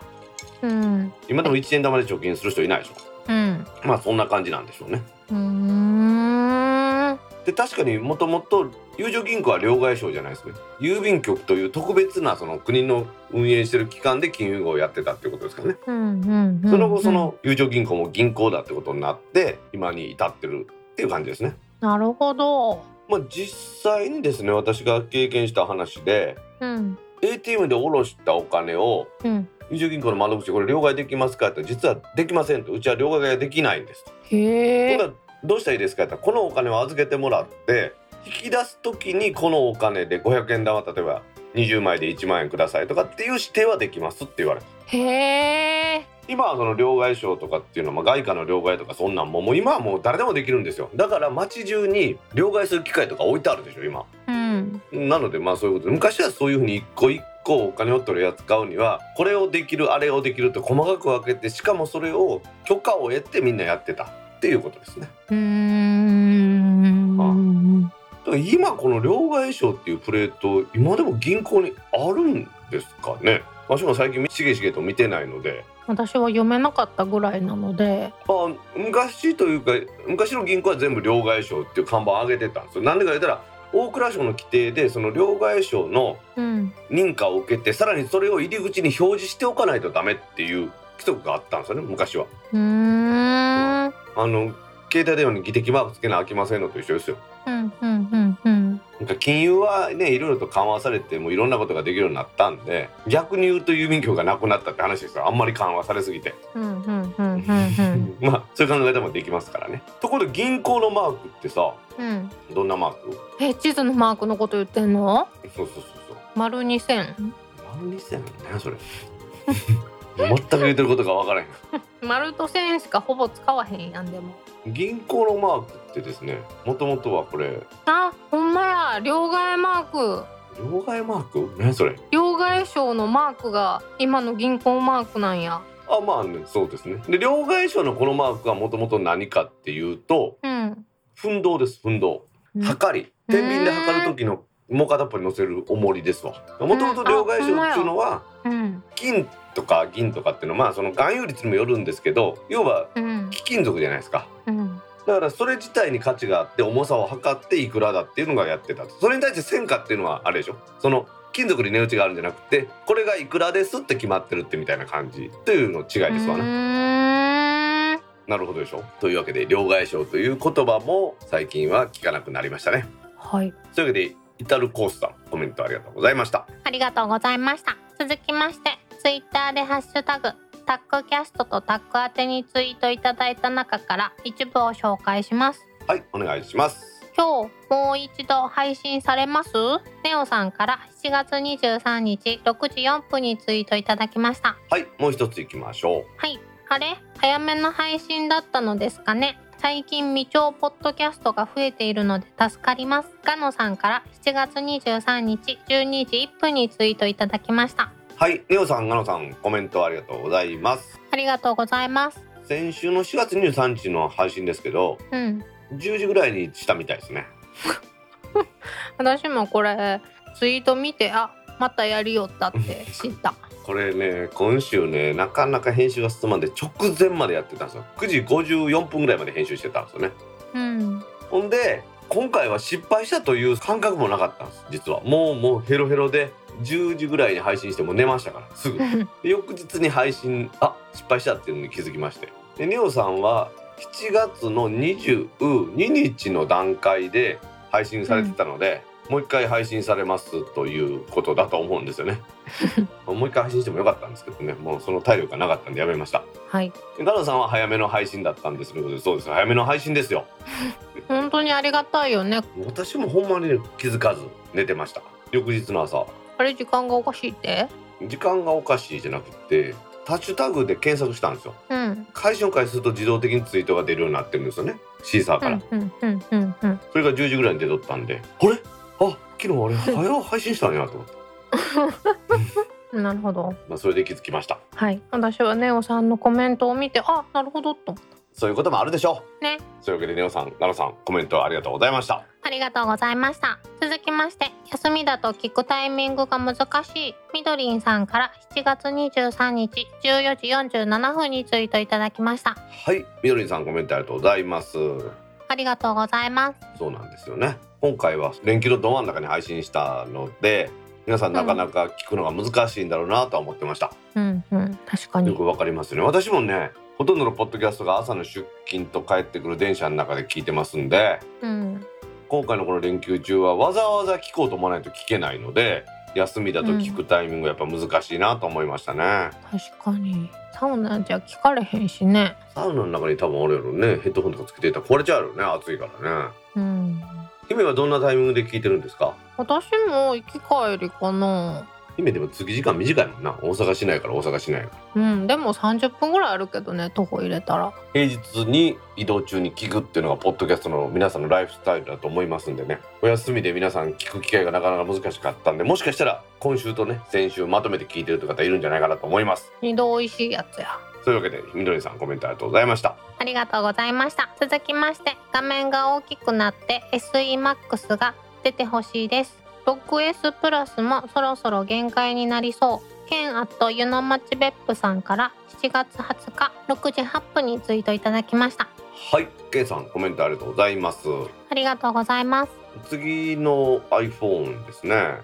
うん。今でも1円玉で貯金する人いないでしょ。うん。まあそんな感じなんでしょうね。うーん。で確かにもともと友情銀行は両替商じゃないですね。郵便局という特別なその国の運営してる機関で金融業をやってたっていうことですからね、うんうんうん。その後その友情銀行も銀行だってことになって今に至ってるっていう感じですね。なるほどまあ実際にですね私が経験した話でうん。ATM で下ろしたお金をうん。友情銀行の窓口でこれ両替できますか？って実はできませんと。うちは両替ができないんです。とへえ。どうしたらいいですか？って言ったらこのお金を預けてもらって引き出す時にこのお金で500円玉例えば20枚で1万円くださいとかっていう指定はできますって言われた。へえ今はその両替商とかっていうのは、まあ、外貨の両替とかそんなんももう今はもう誰でもできるんですよ。だから街中に両替する機械とか置いてあるでしょ今。うん。うんなのでまあそういうこと。で昔はそういうふうに一個一個お金を取り扱うにはこれをできるあれをできるって細かく分けてしかもそれを許可を得てみんなやってたっていうことですね。うーん。だから今この両替商っていうプレート今でも銀行にあるんですかね。私も最近しげしげと見てないので私は読めなかったぐらいなのであ昔というか昔の銀行は全部両替商っていう看板を上げてたんですよ。なんでか言ったら大蔵省の規定でその両替商のうん認可を受けてさらにそれを入り口に表示しておかないとダメっていう規則があったんですよね昔は。うーんあの携帯電話に技的マークつけなあきませんのと一緒ですよ。うんうんうんうんなんか金融はねいろいろと緩和されてもういろんなことができるようになったんで逆に言うと郵便局がなくなったって話ですよあんまり緩和されすぎて。まあそういう考え方もできますからね。ところで銀行のマークってさうんうんどんなマーク？え地図のマークのこと言ってんの？そうそうそうそう。丸二千何線ねそれ。全く言ってることがわからへん。丸と線しかほぼ使わへんやんでも。銀行のマークってですねもともとはこれ。あほんまや。両替マーク。両替マーク？何それ？両替商のマークが今の銀行マークなんや。あまあねそうですね。で両替商のこのマークはもともと何かっていうとうん。奮動です奮動はかり。天秤で測る時のもう片っぽに乗せる重りですわ。もともと両替商っていうのはうん。金とか銀とかっていうのはまあその含有率にもよるんですけど要はうん。貴金属じゃないですか。うん。だからそれ自体に価値があって重さを測っていくらだっていうのがやってたと。それに対して戦果っていうのはあれでしょ？その金属に値打ちがあるんじゃなくてこれがいくらですって決まってるってみたいな感じというの違いですわうね。なるほどでしょ？というわけで両替商という言葉も最近は聞かなくなりましたね。はい。というわけでイタルコースさんコメントありがとうございました。ありがとうございました。続きましてツイッターでハッシュタグタックキャストとタック宛てにツイートいただいた中から一部を紹介します。はいお願いします。今日もう一度配信されます？ネオさんから7月23日6時4分にツイートいただきました。はいもう一ついきましょはい。あれ？早めの配信だったのですかね？最近未調ポッドキャストが増えているので助かりますガノさんから7月23日12時1分にツイートいただきましたう。はいネオさんガノさんコメントありがとうございます。ありがとうございます先週の4月23日の配信ですけどうん10時ぐらいにしたみたいですね。私もこれツイート見てあまたやりよったって知ったこれね今週ねなかなか編集が進まんで直前までやってたんですよ。9時54分ぐらいまで編集してたんですよね。うん。ほんで今回は失敗したという感覚もなかったんです実は。もうもうヘロヘロで10時ぐらいに配信してもう寝ましたからすぐ。で翌日に配信あ失敗したっていうのに気づきまして。でネオさんは7月の22日の段階で配信されてたので、もう一回配信されますということだと思うんですよね もう一回配信してもよかったんですけどね。もうその体力がなかったんでやめました。はい。でガナさんは早めの配信だったんですけどそうです早めの配信ですよ。本当にありがたいよね。私もほんまに気づかず寝てました。翌日の朝。あれ時間がおかしいって？時間がおかしいじゃなくてハッシュタグで検索したんですよ。うん。配信を開始すると自動的にツイートが出るようになってるんですよね。シーサーから、うんうんうんうんうんそれが10時ぐらいに出とったんであれ？あ昨日あれ早う配信したんやと思って、なるほど。まあ、それで気づきました。はい。私はネオさんのコメントを見てあなるほどと。そういうこともあるでしょう。そういうわけでネオさんナノさんコメントありがとうございました。ありがとうございました。続きまして休みだと聞くタイミングが難しいみどりんさんから7月23日14時47分にツイートいただきました。はい。みどりんさんコメントありがとうございます。ありがとうございます。そうなんですよね。今回は連休のど真ん中に配信したので皆さんなかなか聞くのが難しいんだろうなとは思ってました、うんうん。確かに。よくわかりますね。私もねほとんどのポッドキャストが朝の出勤と帰ってくる電車の中で聞いてますんでうん。今回のこの連休中はわざわざ聞こうと思わないと聞けないので休みだと聞くタイミングやっぱ難しいなと思いましたね、確かに。サウナじゃ聞かれへんしね。サウナの中に多分俺やろね。ヘッドホンとかつけてたら壊れちゃうよね。暑いからね。うん姫はどんなタイミングで聞いてるんですか？私も行き帰りかな。姫でも次時間短いもんな。大阪市内から大阪市内。うんでも30分ぐらいあるけどね徒歩入れたら。平日に移動中に聞くっていうのがポッドキャストの皆さんのライフスタイルだと思いますんでね。お休みで皆さん聞く機会がなかなか難しかったんでもしかしたら今週とね先週まとめて聞いてるという方いるんじゃないかなと思います。二度美味しいやつやそういうわけでみどりさんコメントありがとうございました。ありがとうございました。続きまして画面が大きくなって SEMAX が出てほしいです。6S プラスもそろそろ限界になりそう。ケンアット湯の町別府さんから7月20日6時8分にツイートいただきました。はいケンさんコメントありがとうございます。ありがとうございます。次の iPhone ですね。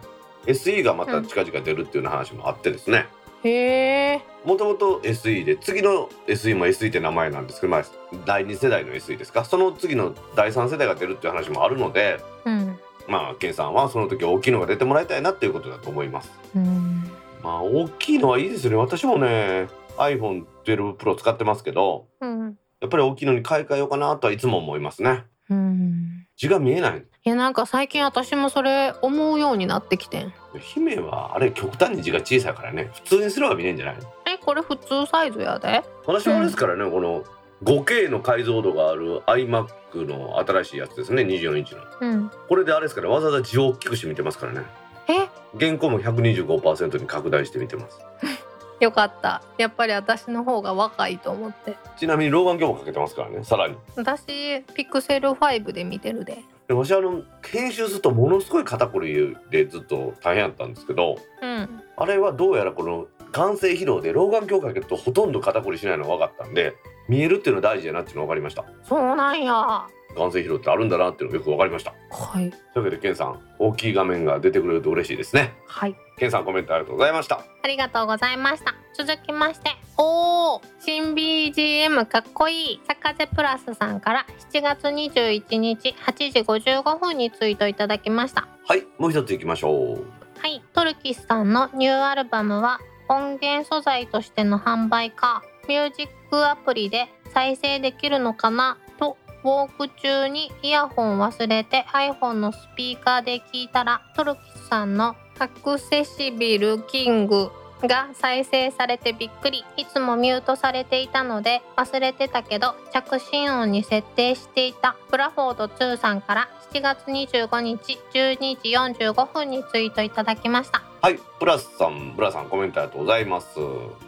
SE がまた近々出るっていうような話もあってですね、へえ。もともと SE で次の SE も SE って名前なんですけど、まあ、第2世代の SE ですか？その次の第3世代が出るっていう話もあるのでうん。まあケンさんはその時大きいのが出てもらいたいなっていうことだと思います。うん。まあ大きいのはいいですよね。私もね iPhone12 Pro 使ってますけどうん。やっぱり大きいのに買い替えようかなとはいつも思いますね。うん。字が見えないいやなんか最近私もそれ思うようになってきてん。姫はあれ極端に字が小さいからね。普通にすれば見えんじゃないえこれ普通サイズやで。私はあれですからね、この 5K の解像度がある iMac の新しいやつですね24インチの。うん。これであれですからわざわざ字を大きくして見てますからね。え？原稿も125%に拡大して見てます。よかった。やっぱり私の方が若いと思って。ちなみに老眼鏡もかけてますからねさらに。私ピクセル5で見てるでで私あの編集するとものすごい肩こりでずっと大変やったんですけどうん。あれはどうやらこの眼性疲労で老眼鏡かけるとほとんど肩こりしないのが分かったんで見えるっていうのは大事だなっていうのが分かりました。そうなんや。は眼性疲労ってあるんだなっていうのがよく分かりました。い。というわけでケンさん大きい画面が出てくれると嬉しいですね。はい。ケンさんコメントありがとうございました。ありがとうございました続きましておー新 BGM かっこいい。坂瀬プラスさんから7月21日8時55分にツイートいただきました。はいもう一ついきましょう。はい、トルキスさんのニューアルバムは音源素材としての販売かミュージックアプリで再生できるのかなとウォーク中にイヤホン忘れて iPhone のスピーカーで聞いたらトルキスさんのアクセシビルキングが再生されてびっくり。いつもミュートされていたので忘れてたけど着信音に設定していたブラフォード2さんから7月25日12時45分にツイートいただきました。はいプラスさんプラスさんコメントありがとうございます。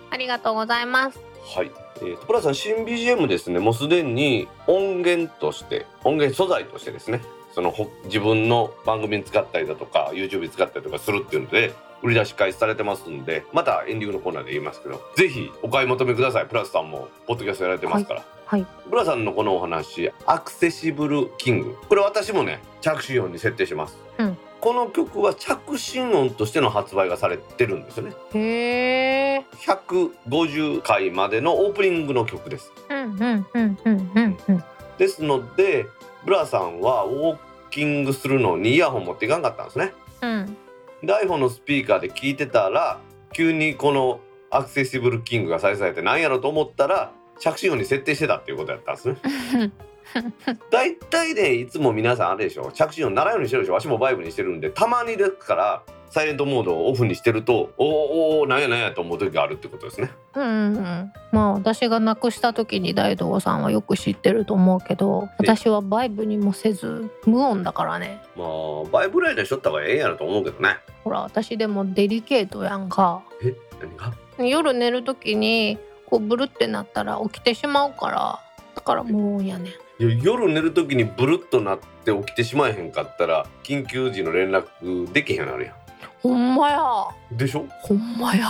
ありがとうございます。はい、えーと、プラスさん新 BGM ですね。もうすでに音源として音源素材としてですねそのほ自分の番組に使ったりだとか YouTube に使ったりとかするっていうので売り出し開始されてますんでまたエンディングのコーナーで言いますけどぜひお買い求めください。プラスさんもポッドキャストやられてますから、はいプラスさんのこのお話アクセシブルキング。これ私もね着信音に設定してます、うん。この曲は着信音としての発売がされてるんですよね。へえ150回までのオープニングの曲です。うんうんうんうんうんうん。ですのでブラさんはウォーキングするのにイヤホン持っていかんかったんですね。うんで iPhone のスピーカーで聞いてたら急にこのアクセシブルキングが再生されてなんやろと思ったら着信音に設定してたっていうことやったんですね。だいたいねいつも皆さんあれでしょ着信音ならんようにしてるでしょ。わしもバイブにしてるんでたまにですからサイレントモードをオフにしてるとおーおーなんやなんやと思う時があるってことですね。うんうん。まあ私がなくした時に大道さんはよく知ってると思うけどえ私はバイブにもせず無音だからね。まあバイブライダーしとった方がええんやろと思うけどね。ほら私でもデリケートやんか。え？何が？夜寝る時にこうブルってなったら起きてしまうから。だから無音やねん。夜寝る時にブルッとなって起きてしまえへんかったら緊急時の連絡できへんなるやほんまや。んでしょ？ほんまや。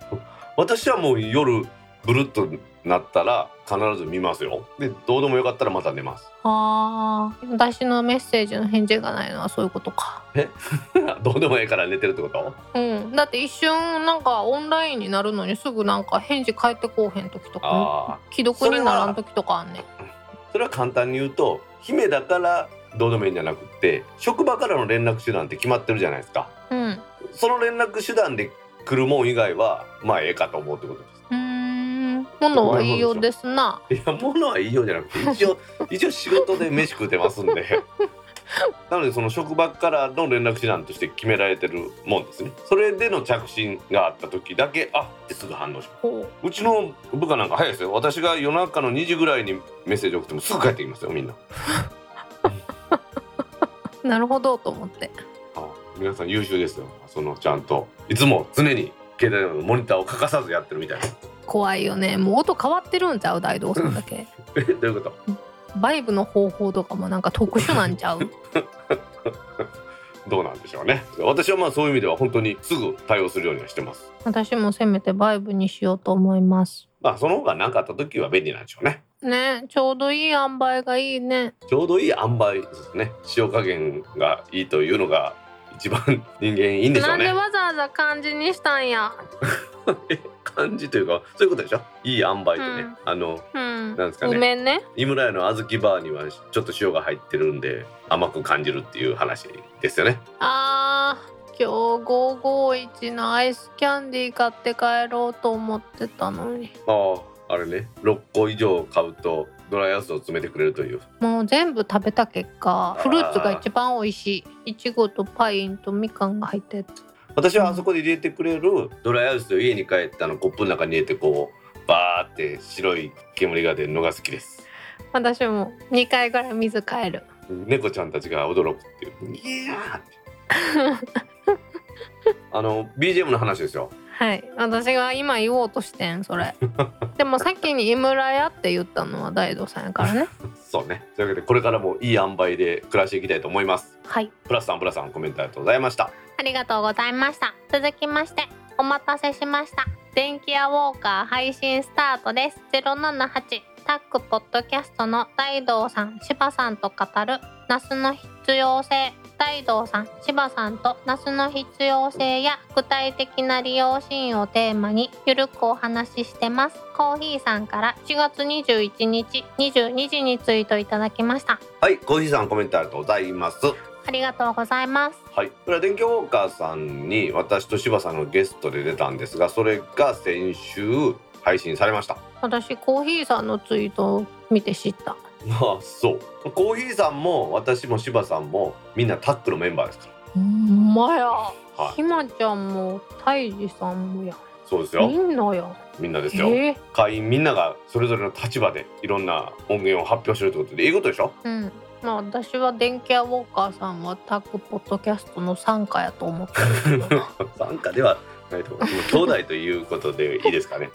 私はもう夜ブルッとなったら必ず見ますよ。でどうでもよかったらまた寝ます。あー。私のメッセージの返事がないのはそういうことか。どうでもええから寝てるってこと？うん。だって一瞬なんかオンラインになるのにすぐなんか返事返ってこうへん時とか既読にならん時とかあんねん。それは簡単に言うと姫だからどうでもいいんじゃなくって職場からの連絡手段って決まってるじゃないですかうん。その連絡手段で来るもん以外はまあええかと思うってことです。うーん。ものは言いようですな。いや物は言いようじゃなくて一応 一応仕事で飯食うてますんで。なのでその職場からの連絡手段として決められてるもんですね。それでの着信があった時だけあってすぐ反応します。ほう。うちの部下なんか早いですよ。私が夜中の2時ぐらいにメッセージ送ってもすぐ帰ってきますよみんな。なるほどと思って。あ皆さん優秀ですよ。そのちゃんと。いつも常に携帯のモニターを欠かさずやってるみたいな。怖いよね。もう音変わってるんちゃう？大道さんだけ。えどういうこと？バイブの方法とかもなんか特殊なんちゃう？どうなんでしょうね。私はまあそういう意味では本当にすぐ対応するようにはしてます。私もせめてバイブにしようと思います。まあその方が何かあった時は便利なんでしょうね。ねちょうどいい塩梅がいいね。ちょうどいい塩梅ですね。塩加減がいいというのが一番人間いいんでしょなでうんねわざわざ漢字にしたんや？感じというかそういうことでしょ？いい塩梅ってね、うん。あのうん。なんですかね。ごめんね。井村屋の小豆バーにはちょっと塩が入ってるんで甘く感じるっていう話ですよね。あー今日551のアイスキャンディー買って帰ろうと思ってたのにあああれね6個以上買うとドライアイスを詰めてくれるという。もう全部食べた結果フルーツが一番美味しい。いちごとパインとみかんが入ったやつ。私はあそこで入れてくれるドライアイスを家に帰ってあのコップの中に入れてこうバーって白い煙が出るのが好きです。私も2回ぐらい水変える。猫ちゃんたちが驚くっていう。いやーって。あの BGM の話ですよはい。私が今言おうとしてんそれ。でも先に井村屋って言ったのは大道さんやからね。そうね。というわけでこれからもいい塩梅で暮らしていきたいと思います。はい。プラスさんプラスさんコメントありがとうございました。ありがとうございました。続きましてお待たせしました。電気屋ウォーカー配信スタートです。078タックポッドキャストの大道さん柴さんと語るナスの必要性大道さん柴さんとナスの必要性や具体的な利用シーンをテーマにゆるくお話ししてます。コーヒーさんから4月21日22時にツイートいただきました。はいコーヒーさんコメントありがとうございます。ありがとうございます。はいこれは電気ウォーカーさんに私と柴さんのゲストで出たんですがそれが先週配信されました。私コーヒーさんのツイートを見て知ったまあそう。コーヒーさんも私も柴さんもみんなタックのメンバーですかほんまや。はい。ひまちゃんもたいじさんもや。らそうですみよんなや。みんなですよ。えー。会員みんながそれぞれの立場でいろんな音源を発表してるってことでいいことでしょうん。まあ私は電気屋ウォーカーさんはタッグポッドキャストの参加やと思ってる 参加ではないと思います兄弟ということでいいですかね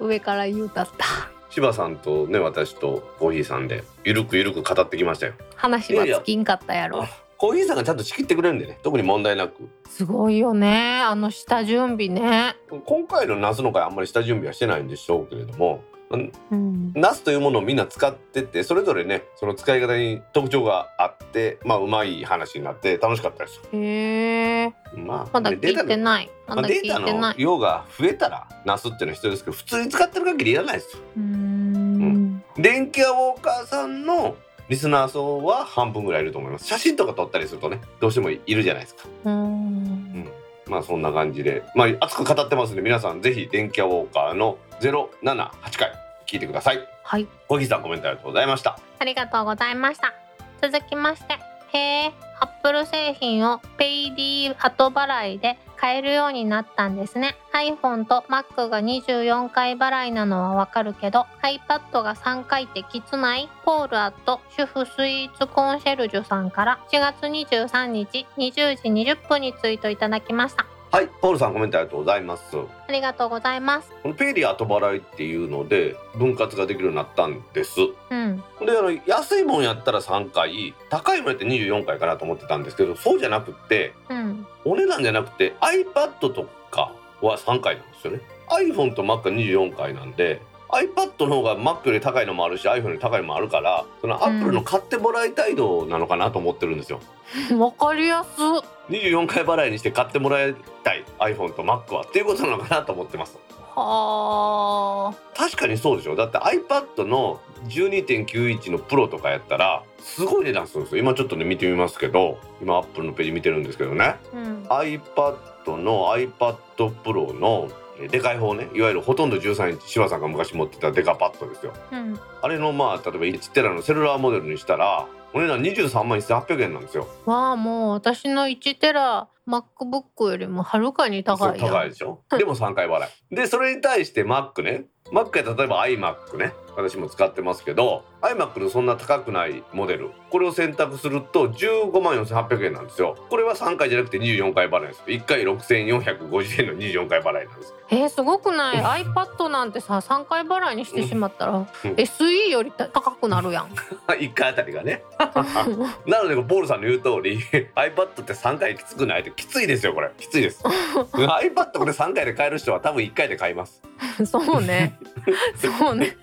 上から言うたった。柴さんとね私とコーヒーさんでゆるくゆるく語ってきましたよ。話は尽きんかったやろ。コーヒーさんがちゃんと仕切ってくれるんでね。特に問題なく。すごいよね。あの下準備ね。今回のナスの会あんまり下準備はしてないんでしょうけれども。んうん。ナスというものをみんな使っててそれぞれねその使い方に特徴があってまあうまい話になって楽しかったです。へえ。まあまだ聞いていない。ままあ、だ聞いデータてないの量が増えたらナスっていうのは必要ですけど普通に使ってる限りいらないですよ。うーん。電気屋ウォーカーさんのリスナー層は半分ぐらいいると思います。写真とか撮ったりするとねどうしてもいるじゃないですか。うーんまあそんな感じで。まあ熱く語ってますんで皆さんぜひ電気屋ウォーカーの078回聞いてください。はい。小木さんコメントありがとうございました。ありがとうございました。続きまして、へえ、アップル製品をペイディ後払いで買えるようになったんですね。iPhone と Mac が24回払いなのはわかるけど、iPad が3回ってきつない？ポールアット主婦スイーツコンシェルジュさんから4月23日20時20分にツイートいただきました。はいポールさんコメントありがとうございますこありがとうございます。のペイディ後払いっていうので分割ができるようになったんですうん。であの安いもんやったら3回高いもんやって24回かなと思ってたんですけどそうじゃなくってうん。お値段じゃなくて iPad とかは3回なんですよね iPhone と Mac が24回なんで iPad の方が Mac より高いのもあるし iPhone より高いのもあるからその Apple の買ってもらいたい度なのかなと思ってるんですよ。わかりやす。24回払いにして買ってもらいたい iPhone と Mac はっていうことなのかなと思ってます。はあ。確かにそうでしょだって iPad の12.91のプロとかやったらすごい値段するんですよ今ちょっとね見てみますけど今 Apple のページ見てるんですけどねうん。iPad の iPad Pro のえでかい方ねいわゆるほとんど13インチ柴さんが昔持ってたデカパッドですよ。うん。あれのまあ例えば1テラのセルラーモデルにしたらお値段23万1800円なんですよ。わあもう私の1テラ MacBook よりもはるかに高い高いでしょ。でも3回払い。でそれに対して Mac ね。Mac や例えば iMac ね私も使ってますけど iMac のそんな高くないモデルこれを選択すると15万4800円なんですよ。これは3回じゃなくて24回払いです1回6450円の24回払いなんですえー、すごくない？iPad なんてさ3回払いにしてしまったら、うん。SE より高くなるやん。1回あたりがね。なのでポールさんの言う通り iPad って3回きつくないってきついですよこれ。きついです。iPad これ3回で買える人は多分1回で買います。そうね。そうね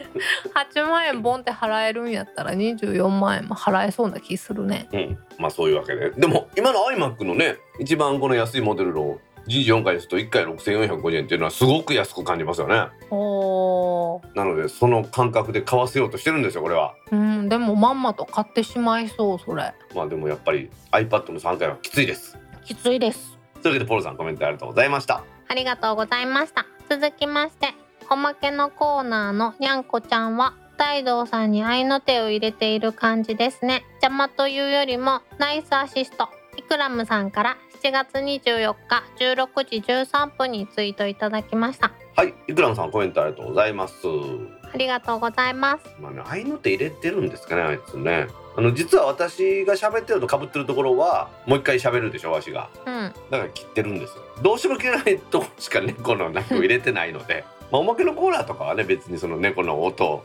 8万円ボンって払えるんやったら24万円も払えそうな気するね。うん。まあそういうわけで。でも今の iMac のね一番この安いモデルの24回ですと1回6450円っていうのはすごく安く感じますよね。おーなのでその感覚で買わせようとしてるんですよこれは。うん。でもまんまと買ってしまいそうそれ。まあでもやっぱり iPad の3回はきついです。きついです。というわけでポールさんコメントありがとうございました。ありがとうございました。続きましておまけのコーナーのにゃんこちゃんは大道さんに合いの手を入れている感じですね。邪魔というよりもナイスアシスト。イクラムさんから7月24日16時13分にツイートいただきました。はいイクラムさんコメントありがとうございます。ありがとうございます。まあね合いの手入れてるんですかねあいつね。あの実は私が喋ってると被ってるところはもう一回喋るでしょわしが。うん。だから切ってるんですよ。どうしても切れないとこしか猫の鳴きを入れてないのでまあおまけのコーナーとかはね別にその猫の音を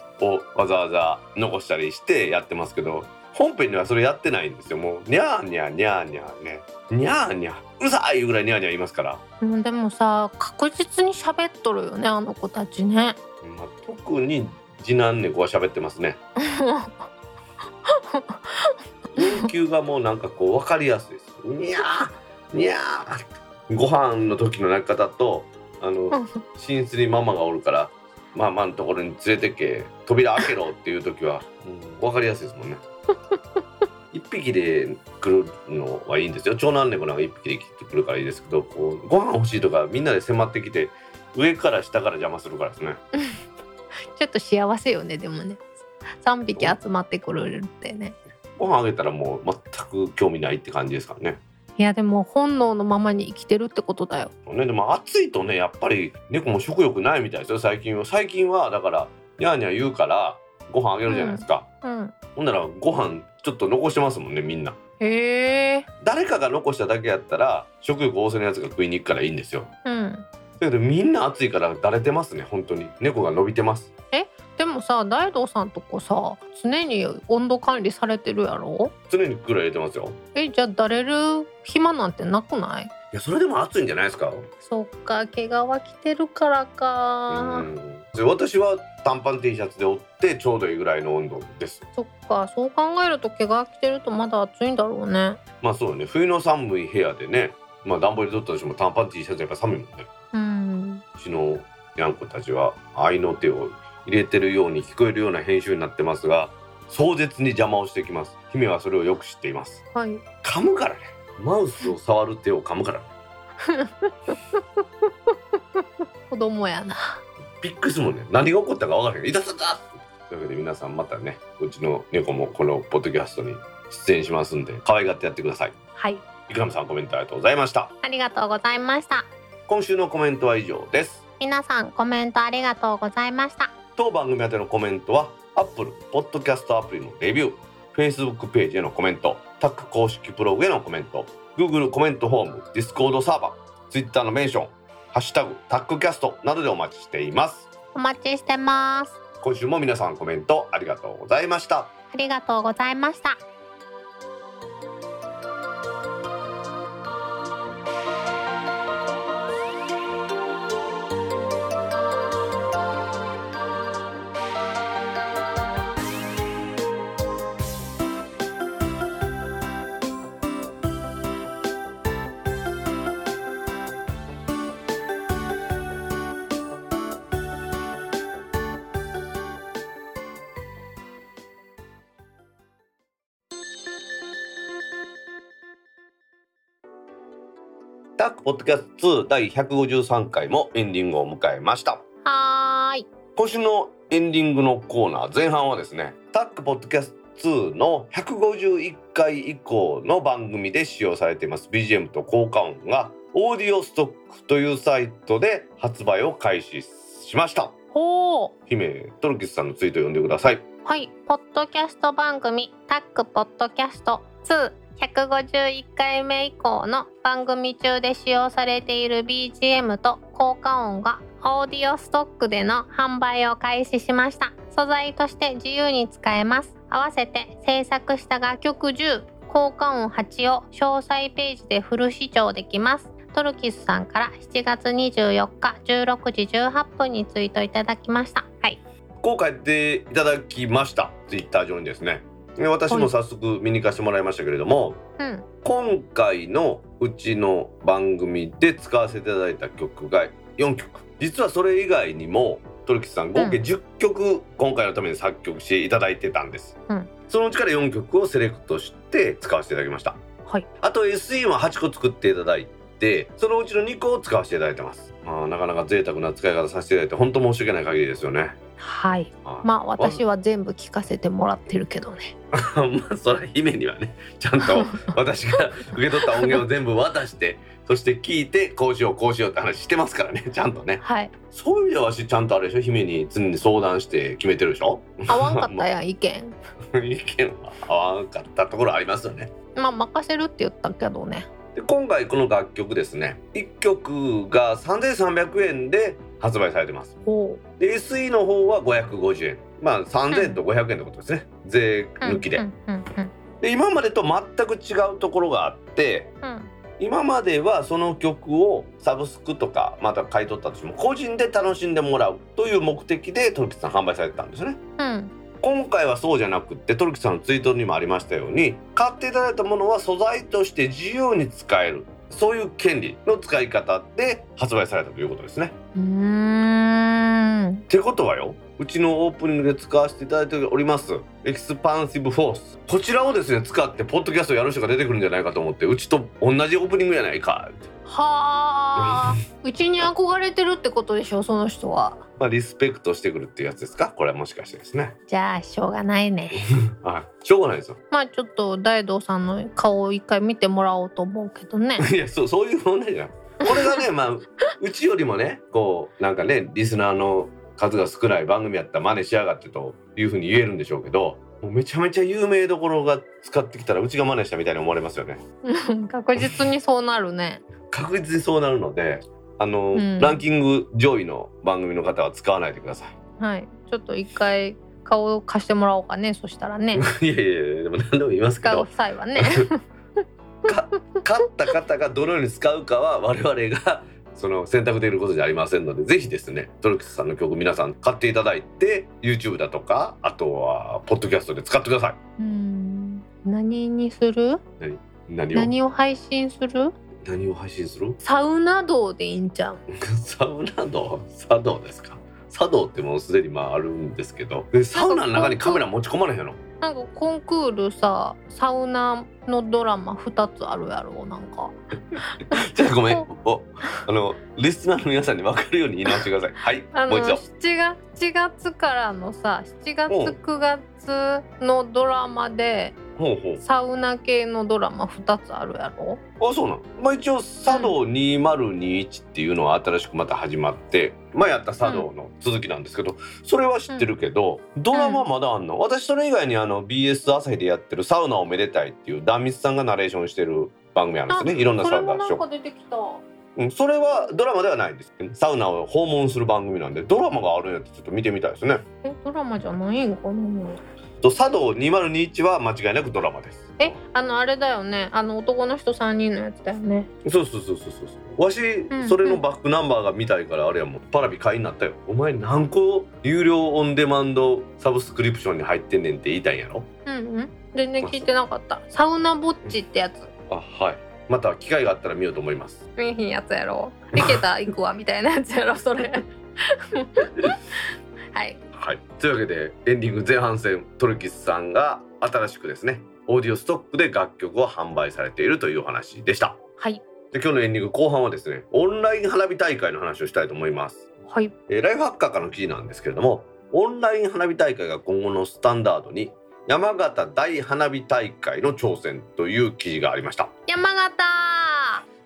わざわざ残したりしてやってますけど本編ではそれやってないんですよ。もうニャーニャーニャーニャーね。ニャーニャー。うるさいぐらいニャーニャー言いますから、うんでもさ確実に喋っとるよねあの子たちね。まあ、特に次男猫は喋ってますね。要求がもうなんかこう分かりやすいです。ニャーニャーご飯の時の鳴き方とあの寝室にママがおるからママのところに連れてけ扉開けろっていう時は、うん、分かりやすいですもんね。一匹で来るのはいいんですよ。長男猫なんか一匹で来てくるからいいですけどこうご飯欲しいとかみんなで迫ってきて上から下から邪魔するからですね。ちょっと幸せよねでもね。3匹集まってくるってね。ご飯あげたらもう全く興味ないって感じですからねいやでも本能のままに生きてるってことだよ。ねでも暑いとねやっぱり猫も食欲ないみたいですよ。最近は。最近はだからニャーニャー言うからご飯あげるじゃないですか、うん。ほんならご飯ちょっと残してますもんねみんな。へえ。誰かが残しただけやったら食欲旺盛なやつが食いに行くからいいんですよ。うん。だけどみんな暑いからだれてますね本当に。猫が伸びてますでもさ大道さんとこさ常に温度管理されてるやろ？常にクーラー入れてますよ。えじゃあだれる？暇なんてなくない？いやそれでも暑いんじゃないですか。そっか毛皮着てるからうかん。で私は短パン T シャツで折ってちょうどいいぐらいの温度です。そっかそう考えると毛皮着てるとまだ暑いんだろうね。まあそうね。冬の寒い部屋でねまあ暖房入れとったとしても短パン T シャツやっぱ寒いもんね。うん。うちのにゃんこたちは愛の手を入れてるように聞こえるような編集になってますが壮絶に邪魔をしてきます。姫はそれをよく知っています。はい。噛むからね。マウスを触る手を噛むからね。子供やな。びっくりするもんね。何が起こったか分からへん。いたたたというわけで皆さんまたねうちの猫もこのポッドキャストに出演しますんで可愛がってやってください。はい。イクラムさんコメントありがとうございました。ありがとうございました。今週のコメントは以上です。皆さんコメントありがとうございました当番組宛てのコメントは Apple Podcast アプリのレビュー Facebook ページへのコメントタック公式ブログへのコメント Google コメントフォーム Discord サーバー Twitter のメンションハッシュタグタックキャストなどでお待ちしています。お待ちしてます。今週も皆さんコメントありがとうございました。ありがとうございましたポッドキャスト2第153回もエンディングを迎えました。はーい。今週のエンディングのコーナー前半はですねタックポッドキャスト2の151回以降の番組で使用されています BGM と効果音がオーディオストックというサイトで発売を開始しました。ほう。姫トルキスさんのツイートを読んでください。はい、ポッドキャスト番組タックポッドキャスト2 151回目以降の番組中で使用されている BGM と効果音がオーディオストックでの販売を開始しました。素材として自由に使えます。合わせて制作した楽曲10効果音8を詳細ページでフル視聴できます。トルキスさんから7月24日16時18分にツイートいただきました。はい。こう書いていただきました。ツイッター上にですね。私も早速見に行かせてもらいましたけれども、うん。今回のうちの番組で使わせていただいた曲が4曲。実はそれ以外にもトルキスさん合計うん。10曲今回のために作曲していただいてたんです、うん。そのうちから4曲をセレクトして使わせていただきました。はい。あと SE は8個作っていただいてそのうちの2個を使わせていただいてます。まあなかなか贅沢な使い方させていただいて本当申し訳ない限りですよねはいはいまあ私は全部聞かせてもらってるけどね。まあそれは姫にはねちゃんと 私が受け取った音源を全部渡してそして聞いてこうしようこうしようって話してますからねちゃんとねはい。そういう意味ではわしちゃんとあれでしょ？姫に常に相談して決めてるでしょ？合わんかったやん意見。意見は合わんかったところありますよねまあ任せるって言ったけどね。で今回この楽曲ですね1曲が3300円で発売されてます。おで SE の方は550円。まあ3000と500円ってことですね、税抜きで,、うんうんうんで今までと全く違うところがあってうん。今まではその曲をサブスクとかまた買い取ったとしても個人で楽しんでもらうという目的でトルキさん販売されてたんですね。うん。今回はそうじゃなくってトルキさんのツイートにもありましたように買っていただいたものは素材として自由に使える。そういう権利の使い方で発売されたということですね。うーん。ってことはようちのオープニングで使わせていただいておりますエキスパンシブフォースこちらをですね使ってポッドキャストやる人が出てくるんじゃないかと思ってうちと同じオープニングやないか。ってはあ。うちに憧れてるってことでしょその人は。まあリスペクトしてくるっていうやつですか？これはもしかしてですねじゃあしょうがないね。はいしょうがないですよまあちょっと大道さんの顔を一回見てもらおうと思うけどね。いやそうそういう問題じゃんこれがねまあうちよりもねこうなんかねリスナーの数が少ない番組やったら真似しやがってというふうに言えるんでしょうけどもうめちゃめちゃ有名どころが使ってきたらうちが真似したみたいに思われますよねうん 確実にそうなるね。確実にそうなるのであの、うんランキング上位の番組の方は使わないでくださはい。ちょっと一回顔を貸してもらおうかね。そしたらね。い いやいやいやでも何でも言いますけ使うはね。か勝った方がどのように使うかは我々がその選択できることじゃありませんのでぜひですねトルキスさんの曲皆さん買っていただいて YouTube だとかあとはポッドキャストで使ってくださいうん。何にする？何を？何を配信する？何を配信する？サウナ道でいいんじゃん。サウナ道？茶道ですか？茶道ってもうすでにまああるんですけど。でサウナの中にカメラ持ち込まれへんの？なんかコンクールさ、サウナのドラマ二つあるやろなんか。じゃあごめん。おあのリスナーの皆さんに分かるように言い直してください。はいあのもう一度。7月7月からのさ、7月9月のドラマでほうほう。サウナ系のドラマ二つあるやろ？あそうなのまあ一応茶道2021っていうのは新しくまた始まって前やった茶道の続きなんですけど、それは知ってるけど、ドラマまだあんの、私それ以外にあの BS 朝日でやってる「サウナをめでたい」っていう壇蜜さんがナレーションしてる番組あるんですね。いろんなそサウナショー。出てきた。うん、それはドラマではないんです。サウナを訪問する番組なんでドラマがあるんやってちょっと見てみたいですね。え、ドラマじゃないんかな？と茶道2021は間違いなくドラマですえ、あのあれだよね。あの男の人三人のやつだよね。そうそうそうそうそうそうわし、んそれのバックナンバーが見たいからあれはもうパラビ会員になったよお前何個有料オンデマンドサブスクリプションに入ってんねんって言いたいんやろ？うんうん。全然聞いてなかった。サウナぼっちってやつ。あはいまた機会があったら見ようと思います見えへんやつやろ。いけた？ら行くわみたいなやつやろそれ。はい。はい。というわけでエンディング前半戦トルキスさんが新しくですねオーディオストックで楽曲を販売されているというお話でした。はい。で今日のエンディング後半はですねオンライン花火大会の話をしたいと思います、はい。えーライフハッカーからの記事なんですけれどもオンライン花火大会が今後のスタンダードに山形大花火大会の挑戦という記事がありました。山形！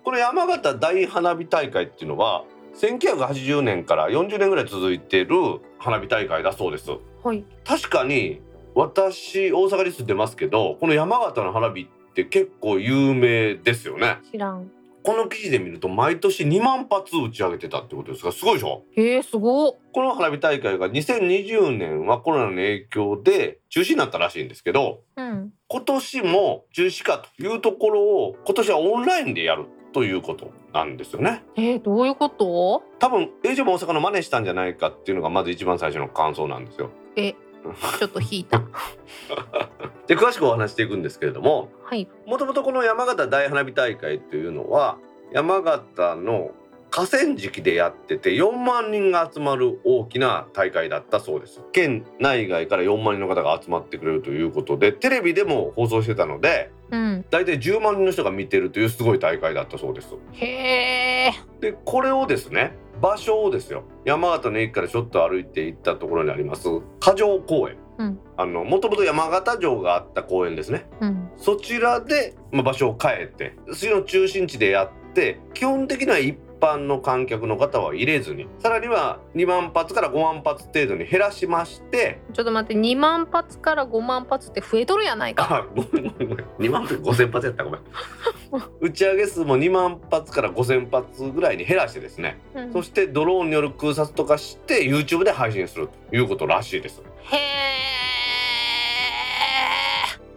この山形大花火大会っていうのは1980年から40年ぐらい続いてる花火大会だそうです。はい。確かに私大阪に住んでますけどこの山形の花火って結構有名ですよね。知らん。この記事で見ると毎年2万発打ち上げてたってことですがすごいでしょ？へえすごっ。この花火大会が2020年はコロナの影響で中止になったらしいんですけどうん。今年も中止かというところを今年はオンラインでやるということなんですよね。えー、どういうこと？多分エイジも大阪の真似したんじゃないかっていうのがまず一番最初の感想なんですよ。え ちょっと引いた。で詳しくお話していくんですけれどもはい。もともとこの山形大花火大会というのは山形の河川敷でやってて4万人が集まる大きな大会だったそうです。県内外から4万人の方が集まってくれるということでテレビでも放送してたのでうん。大体10万人の人が見てるというすごい大会だったそうです。へえでこれをですね場所をですよ山形の駅からちょっと歩いて行ったところにあります花城公園。うん。あのもともと山形城があった公園ですね。うん。そちらで、まあ、場所を変えてその中心地でやって基本的には一般の観客の方は入れずにさらには2万発から5万発程度に減らしましてちょっと待って2万発から5万発って増えとるやないか。あごめんごめんごめん。2万発5000発やったごめん。打ち上げ数も2万発から5000発ぐらいに減らしてですね。うん。そしてドローンによる空撮とかして YouTube で配信するということらしいです。へえ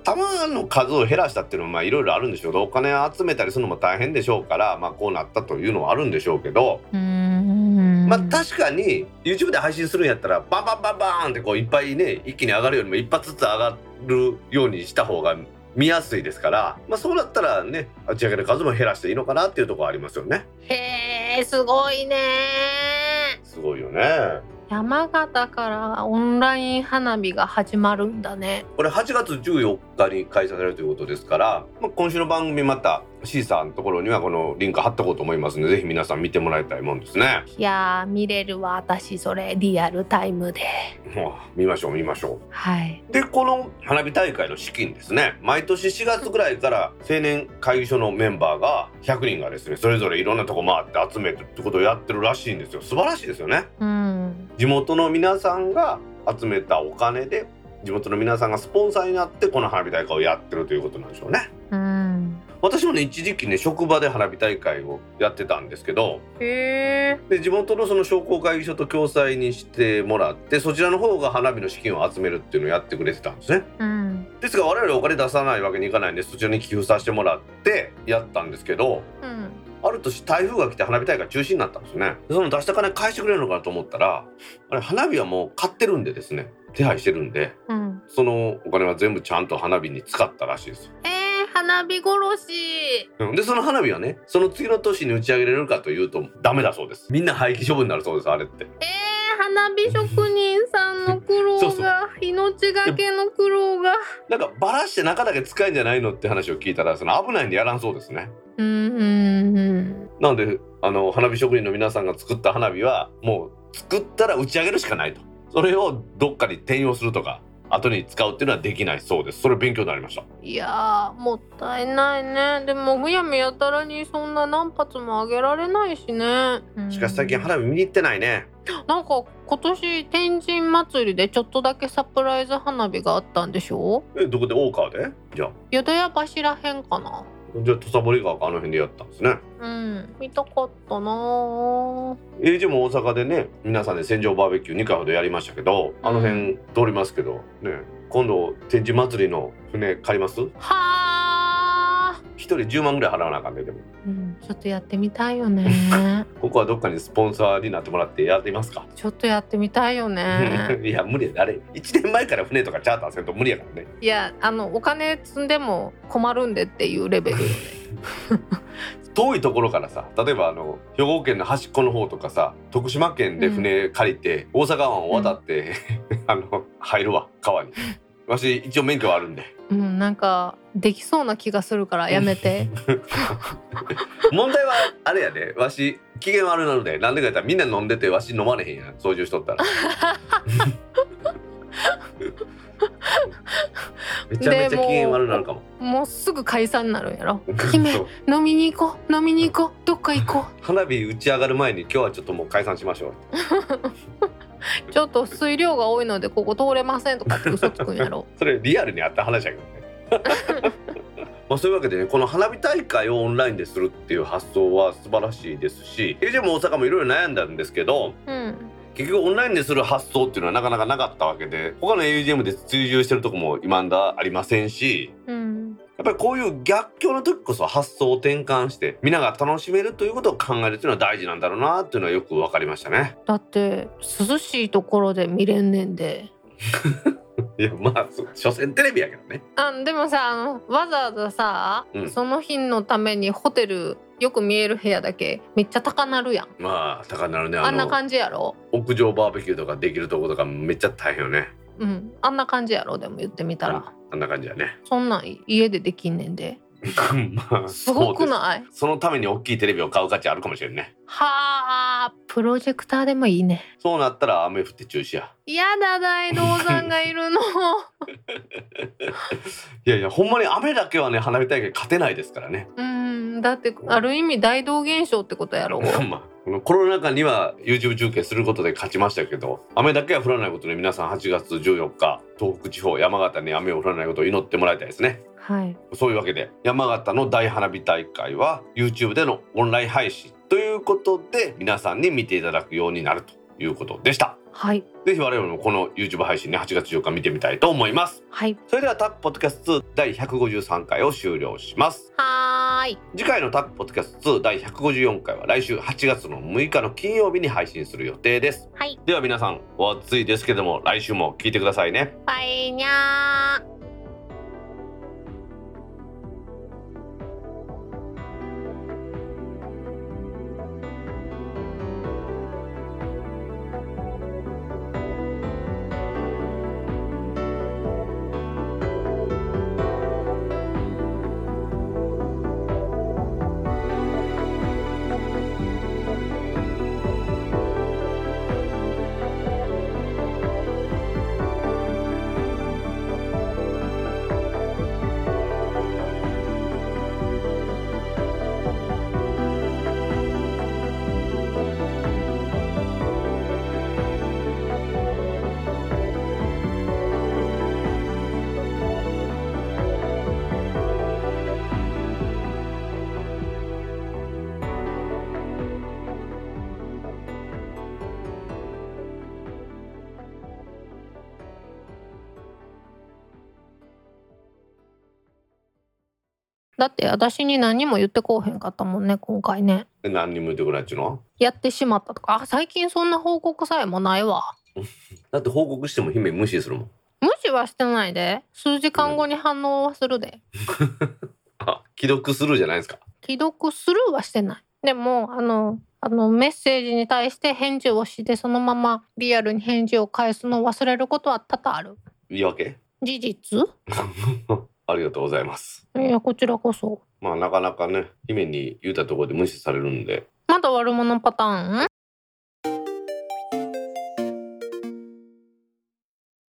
弾の数を減らしたっていうのはまあいろいろあるんでしょうけどお金集めたりするのも大変でしょうからまあこうなったというのはあるんでしょうけどうーん。まあ確かに YouTube で配信するんやったらバンバンバンバーンってこういっぱいね一気に上がるよりも一発ずつ上がるようにした方が見やすいですから、まあ、そうなったらね打ち上げる数も減らしていいのかなっていうところありますよね。へえすごいねすごいよね山形からオンライン花火が始まるんだね。これ8月14日に開催されるということですから、まあ、今週の番組またシーサーのところにはこのリンク貼っとこうと思いますのでぜひ皆さん見てもらいたいもんですね。いやー見れるわ私それリアルタイムで。もう見ましょう見ましょう。はい。でこの花火大会の資金ですね。毎年4月ぐらいから青年会議所のメンバーが100人がですねそれぞれいろんなとこ回って集めるってことをやってるらしいんですよ。素晴らしいですよね。うん地元の皆さんが集めたお金で地元の皆さんがスポンサーになってこの花火大会をやってるということなんでしょうね。うん私もね一時期ね職場で花火大会をやってたんですけど。へえで地元のその商工会議所と共催にしてもらってそちらの方が花火の資金を集めるっていうのをやってくれてたんですね。うん。ですが我々お金出さないわけにいかないんでそちらに寄付させてもらってやったんですけどうんある年台風が来て花火大会中止になったんですよね。でその出した金返してくれるのかなと思ったらあれ花火はもう買ってるんでですね。手配してるんでうん。そのお金は全部ちゃんと花火に使ったらしいですえー、花火殺し。うん。でその花火はねその次の年に打ち上げれるかというとダメだそうです。みんな廃棄処分になるそうですあれって。えー、花火職人さんの苦労が そう命がけの苦労が。なんかバラして中だけ使えんじゃないのって話を聞いたらその危ないんでやらんそうですねうんうんうん。なのであの花火職人の皆さんが作った花火はもう作ったら打ち上げるしかないと。それをどっかに転用するとか後に使うっていうのはできないそうです。それ勉強になりました。いやーもったいないね。でもむやみやたらにそんな何発もあげられないしね。しかし最近うん花火見に行ってないね。なんか今年天神祭りでちょっとだけサプライズ花火があったんでしょ？えどこで？大川で？じゃあ。淀屋橋らへんかなじゃあ土佐堀川かあの辺でやったんですね。うん。見たかったなー AJ も大阪でね皆さんで戦場バーベキュー2回ほどやりましたけどあの辺通りますけどね今度天神祭りの船借ります？はあ、一人10万ぐらい払わなあかんねでも。うん、ちょっとやってみたいよね。ここはどっかにスポンサーになってもらってやってみますか？ちょっとやってみたいよね。いや無理や誰1年前から船とかチャーターせんと無理やからね。いやあのお金積んでも困るんでっていうレベルよね。遠いところからさ例えばあの兵庫県の端っこの方とかさ徳島県で船借りて、大阪湾を渡って、あの入るわ川に。わし一応免許はあるんでうんなんかできそうな気がするからやめて。問題はあれやでわし機嫌悪なのでなんでか言ったらみんな飲んでてわし飲まれへんやん。操縦しとったら。めちゃめちゃ機嫌悪なるかも。もうすぐ解散になるんやろ。姫飲みに行こう。飲みに行こう。どっか行こ 花火打ち上がる前に今日はちょっともう解散しましょうう ちょっと水量が多いのでここ通れませんとかって嘘つくんやろ。それリアルにあった話やけどね。まあそういうわけでねこの花火大会をオンラインでするっていう発想は素晴らしいですし AJ も大阪もいろいろ悩んだんですけどうん。結局オンラインでする発想っていうのはなかなかなかったわけで他の AUGM で追従してるとこも今んだありませんしうんやっぱりこういう逆境の時こそ発想を転換して皆が楽しめるということを考えるっていうのは大事なんだろうなっていうのはよく分かりましたね。だって涼しいところで見れんねんで いやまあそ所詮テレビやけどね。あでもさあのわざわざさ、うんその日のためにホテルよく見える部屋だけめっちゃ高なるやんまあ高なるねあんな感じやろ？屋上バーベキューとかできるとことかめっちゃ大変よね。うん。あんな感じやろでも言ってみたら、あんな感じやね。そんなん家でできんねんで。まあすごくない？そのために大きいテレビを買う価値あるかもしれんね。はあプロジェクターでもいいね。そうなったら雨降って中止や。やだ大道山がいるの。いやいやほんまに雨だけはね花火大会勝てないですからね。うんだってある意味大道現象ってことやろ。まあコロナ禍には YouTube 中継することで勝ちましたけど雨だけは降らないことで皆さん8月14日東北地方山形に雨を降らないことを祈ってもらいたいですね。はい。そういうわけで山形の大花火大会は YouTube でのオンライン配信ということで皆さんに見ていただくようになるということでしたはい。ぜひ我々もこの YouTube 配信ね8月14日見てみたいと思います。はい。それではタックポッドキャスト2第153回を終了します。はーい。次回のタックポッドキャスト2第154回は来週8月の6日の金曜日に配信する予定です。はい。では皆さんお暑いですけども来週も聞いてくださいね。バイニャーだって私に何も言ってこうへんかったもんね今回ね。で何にも言ってくれないっちゅうの？やってしまったとか。あ最近そんな報告さえもないわ。だって報告しても姫無視するもん。無視はしてないで。数時間後に反応はするで。あ既読するじゃないですか。既読するはしてない。でもあのあのメッセージに対して返事をしてそのままリアルに返事を返すのを忘れることは多々ある。言い訳？事実？ありがとうございます。いやこちらこそ。まあなかなかね姫に言うたところで無視されるんで。まだ悪者パターン？